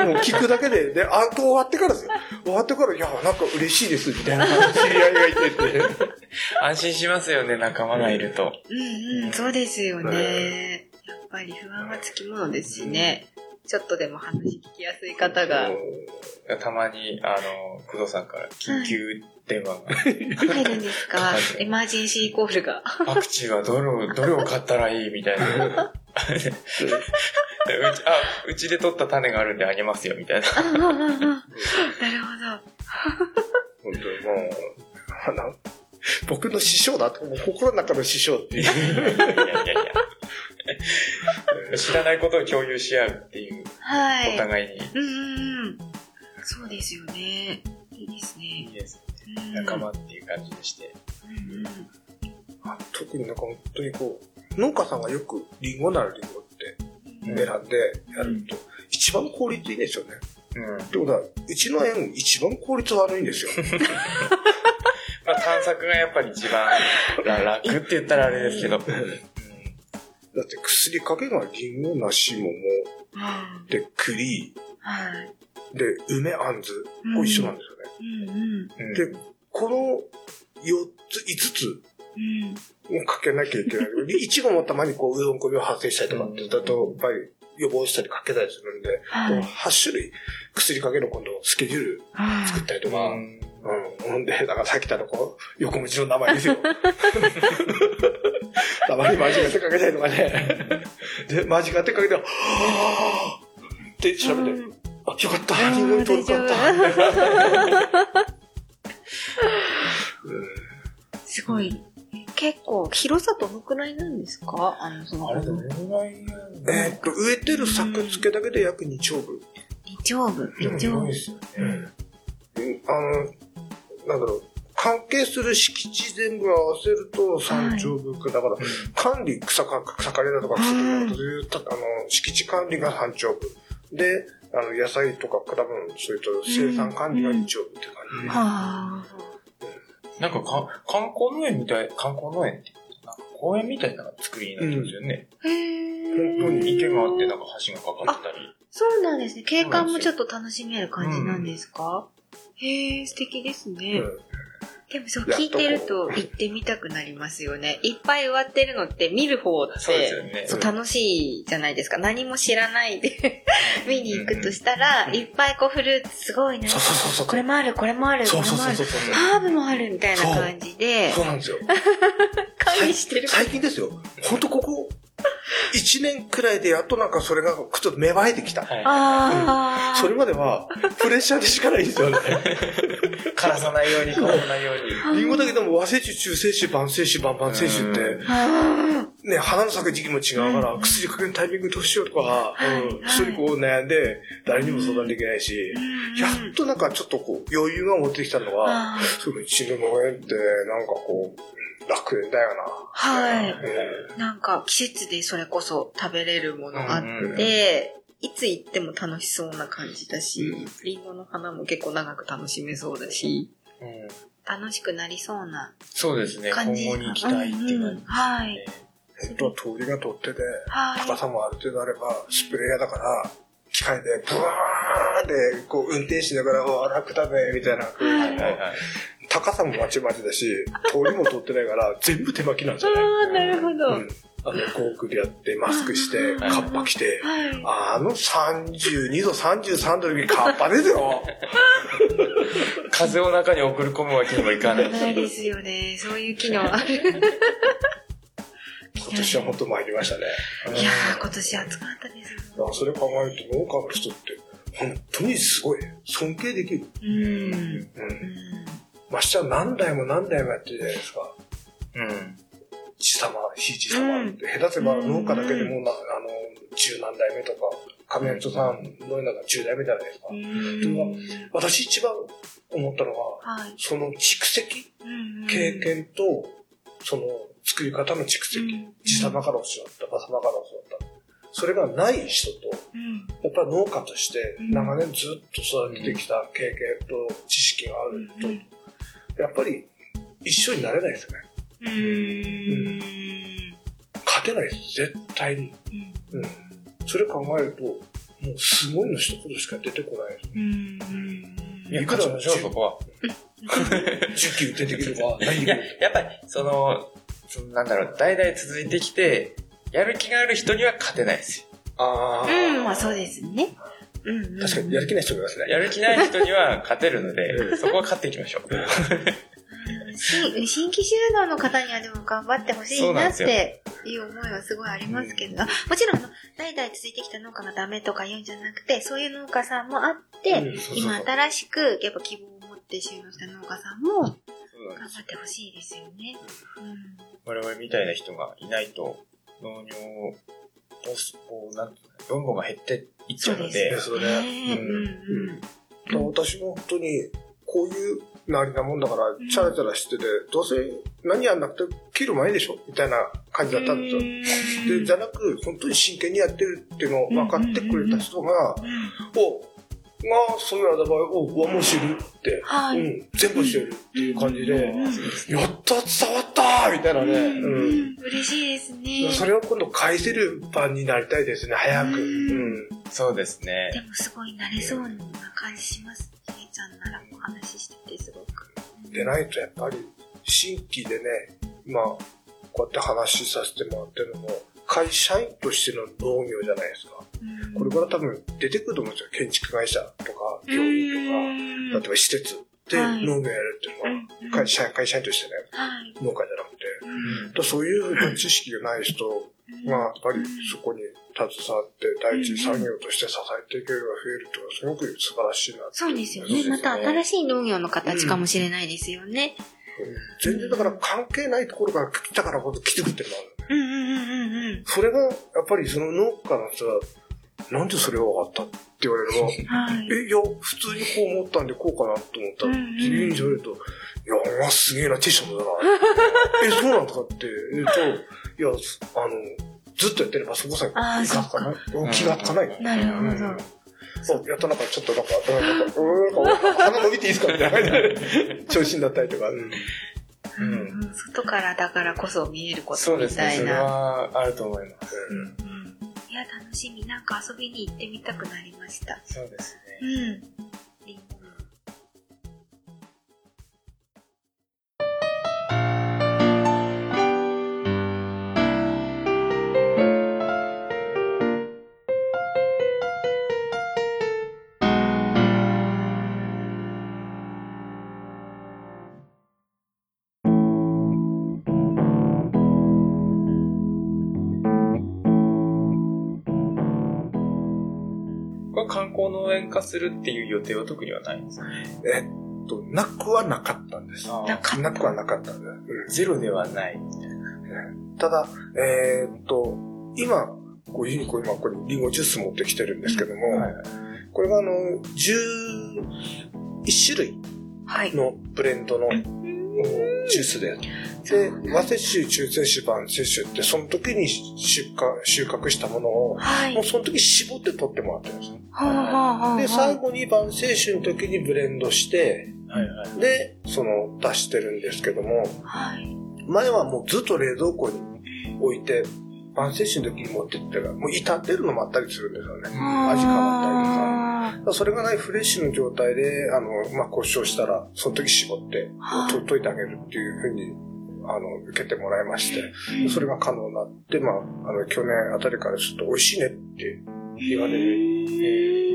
もう聞くだけで、で、あ、終わってからですよ。終わってから、いや、なんか嬉しいです、みたいな知り合いがいてて。安心しますよね、仲間がいると。うんうん、そうですよね。やっぱり不安はつきものですしね。ちょっとでも話聞きやすい方がたまに、あの、工藤さんから緊急電話が、入るんですか？エマージェンシーコールが。パクチーはどれを、どれを買ったらいいみたいな。でうち、あ、うちで取った種があるんであげますよ、みたいな。なるほど。本当にもう、僕の師匠だと、もう心の中の師匠っていう。いやいやいや。知らないことを共有し合うっていう、はい。お互いに。うんうんうん。そうですよね。いいですね。いいです。うん仲間っていう感じでして。うんうんあ特になんか本当にこう、農家さんがよくリンゴならリンゴって選んでやると、一番効率いいんですよね。うん。ってことは、うちの園一番効率悪いんですよ。まあ探索がやっぱり一番ら楽って言ったらあれですけど。うんだって薬かけがリンゴ、梨、桃、うんで、栗、はい。で、梅、あんず、これ一緒なんですよね。うんうん。うんで、この4つ、5うん。つをかけなきゃいけない。で、いちごもたまにこう、うどんこびを発生したりとかってだと、やっぱり予防したりかけたりするんで、はいこう8種類薬かけの今度スケジュール作ったりとか、うんうん。で、だからさっき言ったの、こう、横道の名前ですよ。たまに間違ってかけたりとかね。で、間違ってかけて、はぁーって調べて、うんあ、よかった、うんリンゴに取るかった。すごい。結構、広さどのくらいなんですか？あの、その、あれどれぐらいえーっと、植えてる作付けだけで約2丁分。二丁分、二丁分広いで。すよね。あの、なんだろう、関係する敷地全部合わせると3丁分く、だから、管理、草か、草刈りだとか、草取りだとかいあの、敷地管理が3丁分。で、あの、野菜とか果物、それと生産管理が2丁分って感じで。はあ。なんかか観光農園みたい、観光農園ってなんか公園みたいな作りになってますよね。へえ。本当に池があってなんか橋がかかってたり。そうなんですね。景観もちょっと楽しめる感じなんですか、へえ、素敵ですね。うんでもそう聞いてると行ってみたくなりますよね。いっぱい植わってるのって見る方ってそうねそう楽しいじゃないですか。何も知らないで 見に行くとしたら、いっぱいこうフルーツすごいね。そうそうそうそう。これもある、これもある、こそうそうれもある。そうそうそう。ハーブもあるみたいな感じでそうなんですよ。管理してる。最近ですよ。ほんとここ、1年くらいでやっとなんかそれがちょっと芽生えてきた。はい。ああ。それまでは、プレッシャーでしかないんですよね。枯らさないように、こぼさないように。リンゴだけでも和製種、中製種、晩製種、晩々製種って、あね、花の咲く時期も違うから、薬かけるタイミングどうしようとか、うん、一人こう悩んで、誰にも相談できないし、ーやっとなんかちょっとこう、余裕が持ってきたのは、あーそういう一の農園って、なんかこう、楽園だよな。はい。えなんか季節でそれこそ食べれるものあって、うんうんいつ行っても楽しそうな感じだし、うんリンゴの花も結構長く楽しめそうだし、うん楽しくなりそうなそうですね。今後感じ。に行きたいっていう感じ。はい。ー本当は通りが通ってて、はい。高さもある程度あれば、スプレーヤーだから、機械でブワーって、こう運転しながら、うわ楽だね、みたいな。はいはいはい。高さもまちまちだし、通りも通ってないから、全部手巻きなんですよね。ああ、なるほど。うん。あの、ゴーグルやって、マスクして、うんカッパ着て、はい。あの32度、33度の時カッパですよ。風を中に送り込むわけにもいかない。ないですよね。そういう機能ある。今年は本当参りましたね。いやー、今年暑かったです。それ考えると農家の人って、本当にすごい。尊敬できる。うん。うん。うん。ましては何代も何代もやってるじゃないですか。うん。地様、ひいじ様って、下手せば農家だけでもな、あの、十何代目とか、亀人さんの中十代目じゃないですか。うん。私一番思ったのは、はい。その蓄積、うん経験と、その作り方の蓄積、うん地様から教わった、場様から教わった。それがない人と、うん。やっぱり農家としてうん長年ずっと育ててきた経験と知識があると、うんやっぱり一緒になれないですよね。うーん。勝てないです、絶対に。うん。それ考えると、もうすごいの一言しか出てこないです。うん。いや、勝ちましょう、そこは。10球 出てくれば何いや、やっぱり、その、そのなんだろう、代々続いてきて、やる気がある人には勝てないですよ。あうん、まあそうですね。うんうん。確かにやる気ない人もいますね。やる気ない人には勝てるので、そこは勝っていきましょう。新新規収納の方にはでも頑張ってほしいなっていう思いはすごいありますけど、あもちろんあの、代々続いてきた農家がダメとか言うんじゃなくて、そういう農家さんもあって、うんそうそうそう今新しくやっぱ希望を持って収納した農家さんも頑張ってほしいですよね。うん。我々みたいな人がいないと、農業を、こう、なんていうの分母が減っていっちゃうので、そうね。ねうんうんうん。私も本当に、こういうなりなもんだから、チャラチャラしてて、どうせ何やんなくて切る前でしょみたいな感じだったんですよ。で、じゃなく、本当に真剣にやってるっていうのを分かってくれた人が、お、が、そういうアドバイお、うわ、もう知るって、はいうん、全部してるっていう感じで、うんうんやった伝わったみたいなね、うんうん。嬉しいですね。それを今度返せる場になりたいですね、早く。ううんん。そうですねで。もすごい慣れそうな感じします。ひげちゃんならお話ししててすごく。でないとやっぱり、新規でね、まあ、こうやって話しさせてもらってるのも、会社員としての農業じゃないですか。これから多分出てくると思うんですよ。建築会社とか、病院とか、例えば施設で農業やるっていうのは、会社会社員としてね、農家じゃなくて、そういう知識がない人が、やっぱりそこに携わって第一産業として支えていけるが増えるっていうのはすごく素晴らしいなそうですよね。また新しい農業の形かもしれないですよね。全然だから関係ないところから来たからほどきつくってのがある、うんうんうんうん。それが、やっぱりその農家の人は、なんでそれが分かったって言われれば、はい、え、いや、普通にこう思ったんでこうかなと思ったら、次に言われると、いや、ますげえな、ティッシュもだな。え、そうなんとかって、えっと、いや、あの、ずっとやってればそこさえ気がつかない。気がつかない。なるほど。そう、やったなんかちょっとなんか、なんか、うん、鼻伸びていいですかみたいな 調子になったりとか。うんうん、外からだからこそ見えることみたいな。そうですね、それはあると思います。うん、いや、楽しみ。なん。か遊びに行ってみたくなりました。そうですね。うん。化するっていう予定は特にはない。んですかえっと、なくはなかったんです。なくはなかったんです。ゼロではない。みただ、えー、っと、今、こういうふうにこう今ここにリンゴジュース持ってきてるんですけども、うん。はい、これがあの、11種類のブレンドの、はい、ジュースで、で、和摂取、中摂取、晩摂取って、その時に出荷、収穫したものを、はい、もうその時絞って取ってもらってるんですよ。で、最後に晩摂取の時にブレンドして、はいはい、で、その出してるんですけども、はい、前はもうずっと冷蔵庫に置いて、晩摂取の時に持ってったら、もう傷んでるのもあったりするんですよね。味変わったりとか。それがないフレッシュの状態で、あの、まあ、故障したら、その時絞って、取っといてあげるっていうふうにあの、受けてもらいまして、それが可能になって、まあ、あの、去年あたりからちょっと美味しいねって言われる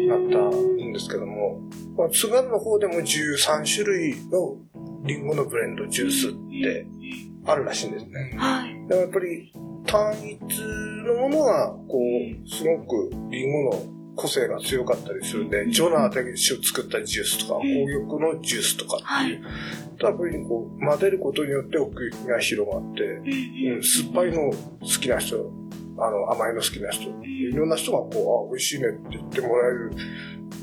なったんですけども、まあ、津軽の方でも13種類のリンゴのブレンドジュースってあるらしいんですね。はい。やっぱり単一のものが、こう、すごくリンゴの個性が強かったりするんで、ジョナーで作ったジュースとか、紅玉のジュースとかっていう、多分こう混ぜることによって奥行きが広がって、うん、酸っぱいの好きな人、あの甘いの好きな人、いろんな人がこう、あ、美味しいねって言ってもらえる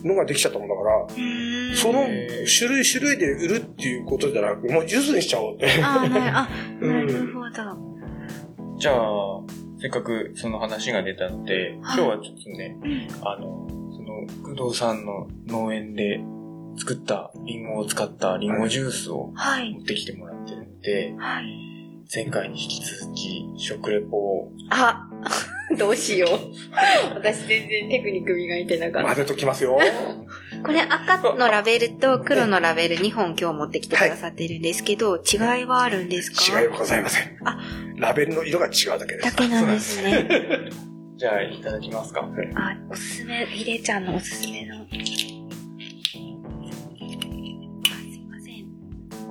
のができちゃったもんだから、その種類種類で売るっていうことじゃなく、もうジュースにしちゃおうって。あ、なるほど。じゃあ、せっかくその話が出たので、今日はちょっとね、あの、その、工藤さんの農園で作ったリンゴを使ったリンゴジュースを持ってきてもらってるので、はい、前回に引き続き食レポを。あ どうしよう。私全然テクニック磨いてなかった。混ぜときますよ。これ赤のラベルと黒のラベル2本今日持ってきてくださってるんですけど、はい、違いはあるんですか？違いはございません。あ、ラベルの色が違うだけです。だけなんですね。じゃあ、いただきますか。あ、おすすめ、ひでちゃんのおすすめの。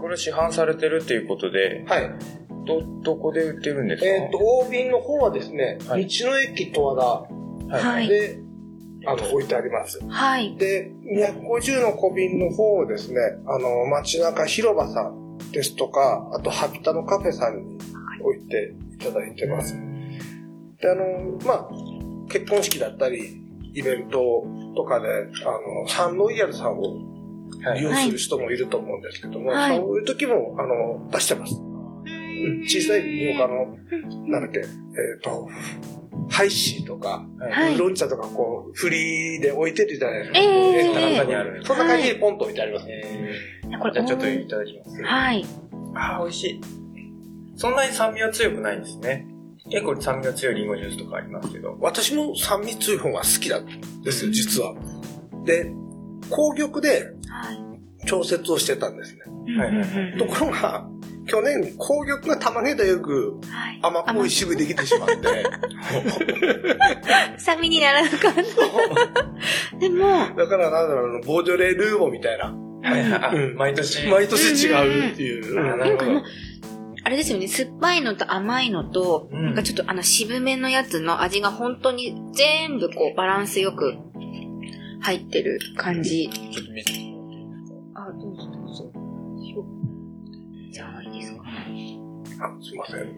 これ市販されてるっていうことで、はい。ど、どこで売ってるんですか？えっ、と、大瓶の方はですね、はい、道の駅十和田はい。で、あの、置いてあります。はい。で、250の小瓶の方をですね、あの、街中広場さんですとか、あと、ハピタのカフェさんに置いていただいてます。で、あの、まあ、結婚式だったり、イベントとかで、あの、サンロイヤルさんを利用する人もいると思うんですけども、はい、そういう時も、あの、出してます。小さい農家の、なんだっけ、えっ、ー、と、ハイシーとか、はい、ウーロン茶とかこう、フリーで置いてるじゃないですか。えー、棚田にある。そんな感じでポンと置いてあります。えー、これじゃあちょっといただきます。はい。ああ、美味しい。そんなに酸味は強くないんですね。結構酸味が強いリンゴジュースとかありますけど。私も酸味強い方が好きなんですよ、実は。で、紅玉で調節をしてたんですね。はい、ところが、去年、紅玉が玉ねぎとよくはい。甘っぽい渋できてしまって、臭みにならなかった。でも、だからなんだろう、あのボージョレ・ルーボみたいな。毎年。毎年違うっていう。なんかな、あれですよね、酸っぱいのと甘いのと、うんなんかちょっとあの渋めのやつの味が本当に全部こうバランスよく入ってる感じ。ちょあすいません。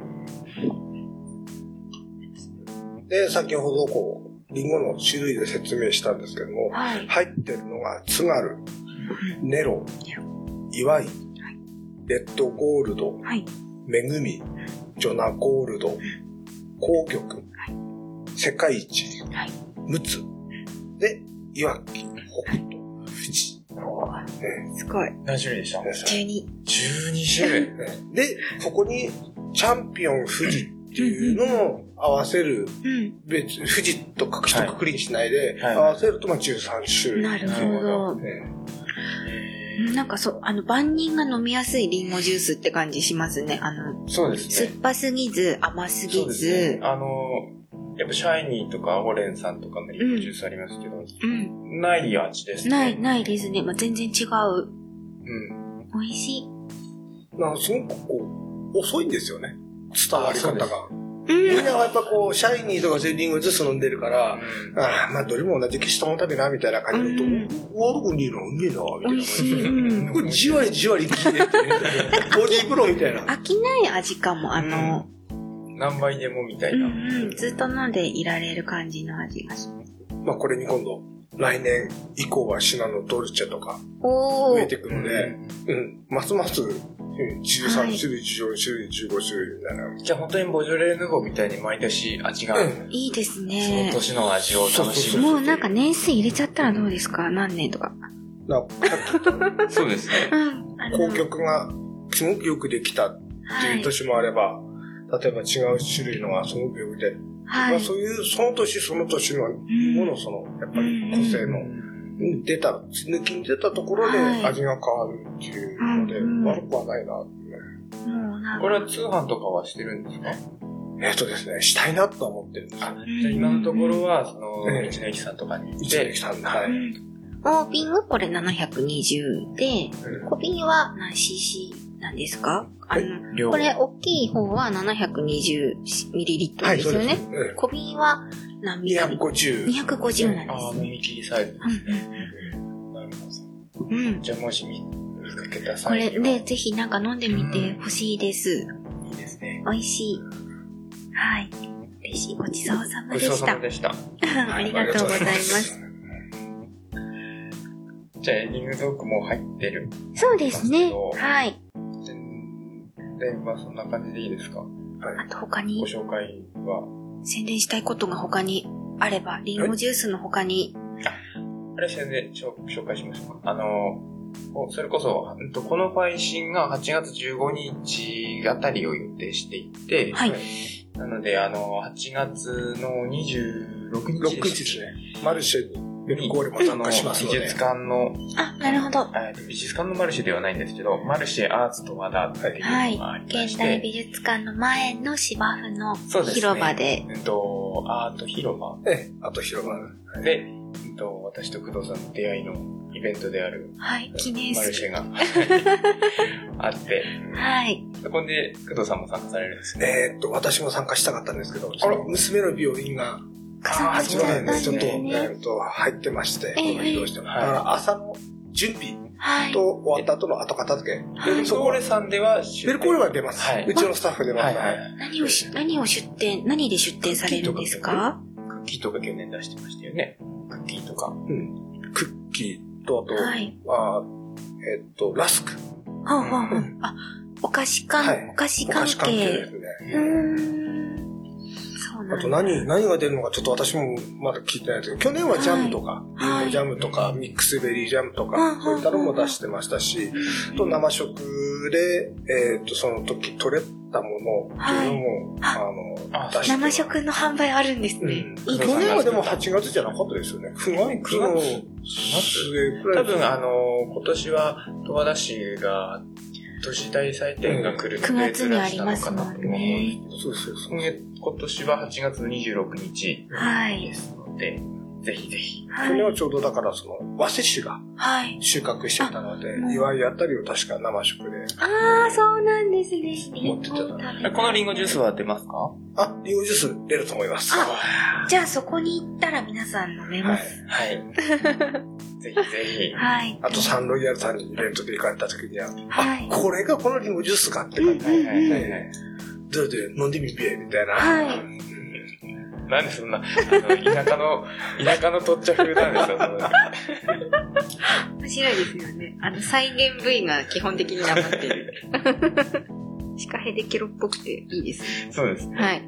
で、先ほどこう、リンゴの種類で説明したんですけども、はい。入ってるのが津軽、ネロ、祝い、レッドゴールド、はい。めぐみ、ジョナゴールド、紅玉、世界一、はい。陸奥、で、いわき、北すごい。何種類でした？です12。?12 種類。で、ここにチャンピオン富士っていうのを合わせる、うん。別に富士とく一括りにしないで、はい合わせるとまあ13種類。なるほど。ねなんかそう、あの、万人が飲みやすいリンゴジュースって感じしますね。あの、そうですね。酸っぱすぎず、甘すそうですぎずね。。あの、やっぱシャイニーとかアゴレンさんとかのリンゴジュースありますけど、うん。ない味ですね。ない、ないですね。まあ、全然違う。うん。美味しい。なんかすごくこう、遅いんですよね。伝わり方が。うんみんなはやっぱこう、シャイニーとかセリングジュース飲んでるから、うんああ、まあどれも同じ消し玉食べな、みたいな感じだと、うん悪くねえな、うめえな、みたいな美感味しい。うん。これじわりじわり消えて、ボディープロみたいな。飽きない味かも。あの、何杯でもみたいうんな。うん。ずっと飲んでいられる感じの味がします。まあこれに今度、来年以降はシナノドルチェとか増えて。くるので、うん、ますます、うん13はい種類、14種類、15種類みたいな。じゃあ本当にボジョレ・ヌーボーみたいに毎年味が、うんいいですそのね。年の味を楽しむ。もうなんか年数入れちゃったらどうですか？何年とか。なそうですね。うん。あの紅曲がすごくよくできたっていう年もあれば、例えば違う種類のがすごくよくで、はい。まあそういうその年その年のうんものその、やっぱり個性の、出た、抜きに出たところではい。味が変わるっていうので、うん悪くはないなってね。これは通販とかはしてるんですか？えっとですね、したいなとは思ってるんですじゃあ今のところは、その、ええ道の駅さんとかに。行っ一年て、来たんで、はい。うん。大瓶がこれ720で、うん。小瓶は何 cc なんですか？あの、量これ大きい方は 720ml はい、そうですよね。です。うん小瓶は何ミリ250。250なんああ、ですね。飲み切りサイズですね。なるほど。うん。じゃあもし見見かけたこ際にはれでぜひなんか飲んでみてほしいです。いいですね。美味しい。はい。嬉しい。ごちそうさまごちそうでした。さまでした。ありがとうございます。じゃあエンディングトークも入ってる。そうですね。はい。宣伝はそんな感じでいいですか？あと他にご紹介は？宣伝したいことが他にあれば、リンゴジュースの他に。あれ宣伝しょ紹介しましょうか？あの、おそれこそ、この配信が8月15日あたりを予定していて、はい。なので、あの、8月の26 6日日ですね。マルシェにベルコーレも参加しますので。美術館の、あ、なるほど。美術館のマルシェではないんですけど、マルシェアーツと和田っていうのはいがありまし現代て、美術館の前の芝生のそうですね広場で。うんと、アート広場ええ、あと広場。で、うんと、私と工藤さんの出会いのイベントであるはい。記念。マルシェが あって、はい。そこで工藤さんも参加されるんですね。えーっと、私も参加したかったんですけど、娘の病院が、重なっちゃったんね、ちょっと、ですえっと、入ってまして、移動しても。だはいから朝の準備はい。と終わった後の後片付け。ベルコーレさんでは出ベルコーレは出ます。はいうちのスタッフ出ます。はいはい。何をし、何を出店、何で出店されるんですか？クッキーとか去年出してましたよね。クッキーとか。うん。クッキーと、あと、はいあえーっと、ラスク。はあ、はあはあ、あ、お菓子関、はいお菓子関係で係。すね。うーん。あと何、何が出るのかちょっと私もまだ聞いてないですけど、去年はジャムとか、リはい。ンゴジャムとか、ミックスベリージャムとはいか、そういったのも出してましたし、あと生食で、えっと、その時取れたものっていうのも、はい。あの、あ出して生食の販売あるんですね。うん。去年はでも8月じゃなかったですよね。9月の末くらい多分、あの、今年は、十和田市が、都市大祭典が来る9月にありますもんね。そうそうそう。今年は8月の26日はいで。すので、ぜひぜひ。去年は。はいちょうどだからその、和紙市がはい。収穫してたのであもう、祝いあたりを確か生食で。ああ、そうなんですね。持ってたなこのリンゴジュースは出ますか？あ、リンゴジュース出ると思います。あじゃあそこに行ったら皆さん飲めます。はい。ぜひぜひ。はい。あとサンロイヤルさんにイベントで行かれた時には、はい。これがこのリンゴジュースかってうん感じ。うんうん。はいはいはいはい。どれで飲んでみべみたいな。はいなんでそんな、あの、田舎の、田舎のとっちゃ風なんですよ、面白いですよね。あの、再現部位が基本的になってる。シカヘデケロっぽくていいですね。そうですね。はい。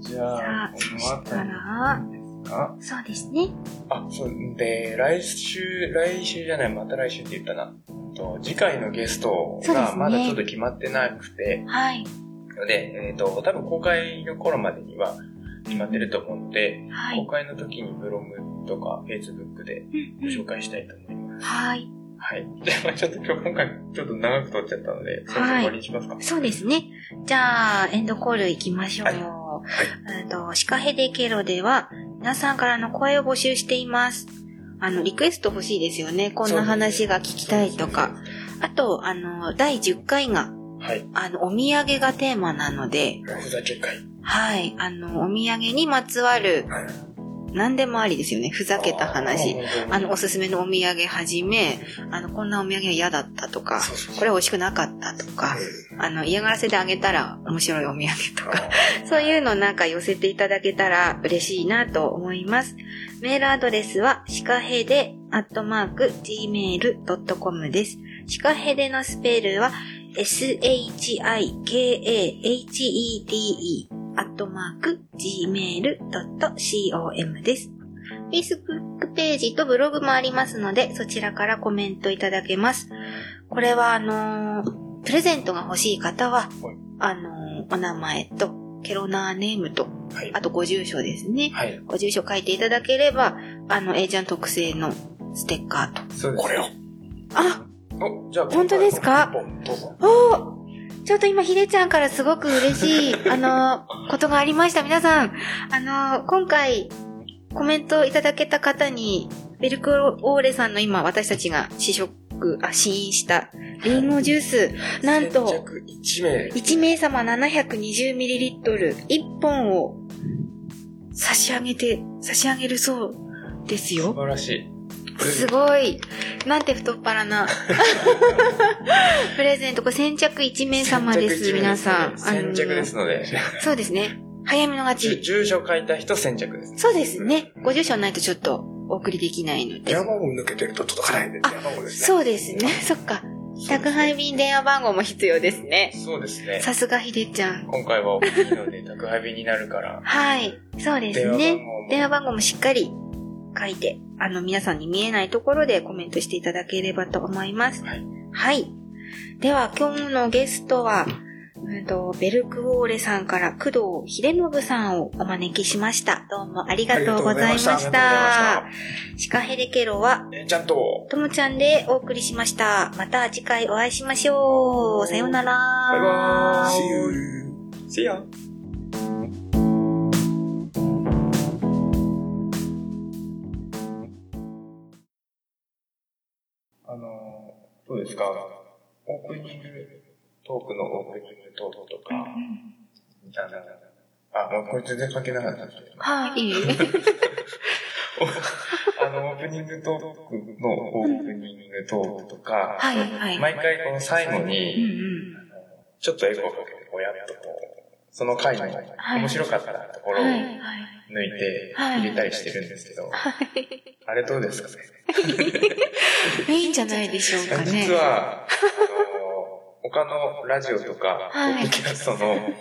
じさゃあこの後ら、そうですね。あ、そう、で、来週、来週じゃない、また来週って言ったな。と次回のゲストがまだちょっと決まってなくて、はい。ので、えっ、と、多分公開の頃までには決まってると思うので、はい。公開の時にブログとか Facebook でご紹介したいと思います。はい。はい。じゃあ、ちょっと今日、今回、ちょっと長く撮っちゃったので、そろそろ終わりにしますか。そうですね。じゃあ、エンドコール行きましょう。はいえっと、シカヘデケロでは、皆さんからの声を募集しています。あの、リクエスト欲しいですよね。こんな話が聞きたいとか。あと、あの、第10回が、はい。あの、お土産がテーマなので、おふざけ会。はい。あの、お土産にまつわる、はい何でもありですよね。ふざけた話。ああの、おすすめのお土産はじめ、あの、こんなお土産は嫌だったとか、これ美味しくなかったとか、あの、嫌がらせであげたら面白いお土産とか、そういうのなんか寄せていただけたら嬉しいなと思います。メールアドレスは、シカヘデアットマーク gmail.com です。シカヘデのスペルは、shikahede アットマーク gmail.com です。Facebook ページとブログもありますので、そちらからコメントいただけます。これは、あのープレゼントが欲しい方ははい、あのーお名前と、ケロナーネームと、はい。あとご住所ですね。はい。ご住所書いていただければ、あの、A ちゃん特製のステッカーと。そうです。これを。あ、お、じゃあ、本当ですか？おーちょっと今、ひでちゃんからすごく嬉しい、あの、ことがありました。皆さん、あの、今回、コメントいただけた方に、ベルクオーレさんの今、私たちが試食、あ、試飲した、リンゴジュース、なんと、先着1名。1名様 720ml、1本を差し上げて、差し上げるそうです素よ。晴らしい。すごい。なんて太っ腹な。プレゼント、これ先着1名様です、皆さん。先着ですので。そうですね。早めの勝住ち。住所書いた人先着です。そうですね。ご住所ないとちょっとお送りできないので電話。番号抜けてると届かないんで、電話番号ですね。そうですね。そっか。宅配便電話番号も必要ですね。そうですね。さすがひでちゃん。今回は大きいので宅配便になるから。はい。そうですね。電話番号もしっかり書いて、あの、皆さんに見えないところでコメントしていただければと思います。はい。はい。では、今日のゲストは、うんと、ベルクオーレさんから工藤秀信さんをお招きしました。どうもありがとうございましたた。シカヘデケロは、えーちゃんと、ともちゃんでお送りしました。また次回お会いしましょう。さようなら。バイバーイ See you. See ya! どうですかオープニングトークのオープニングトークとか、あもうこれ全然関係なかったんですけど、はい。あの、オープニングトークのオープニングトークとか、はい、はい。毎回この最後うんうに、ん。ちょっとエコーかやっとこう、その回の面白かったところをはい、抜はい。いてはい入れたりしてるんですけど、はい。あれどうですか？ね いいんじゃないでしょうかね。実は、あの、他のラジオとか、ポはいッドキャストの、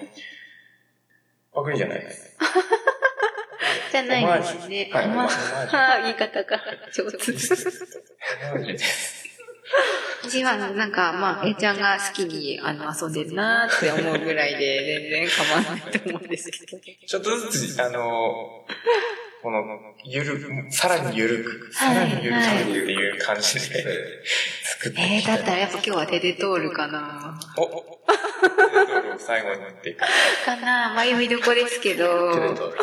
パクリじゃないです。じゃないですね。はいまあ、言い方が上手。です。私は、なんか、まあ、えいちゃんが好きに、あの、遊んでるなーって思うぐらいで、全然構わないと思うんですけど。ちょっとずつ、あの、この、ゆる、さらにゆるく、さはいらにゆるくっていう感じで、作ってえー、だったらやっぱ今日はテデトールかな。お テレトールを最後に持っていく。かな迷いどこですけど。テレトール。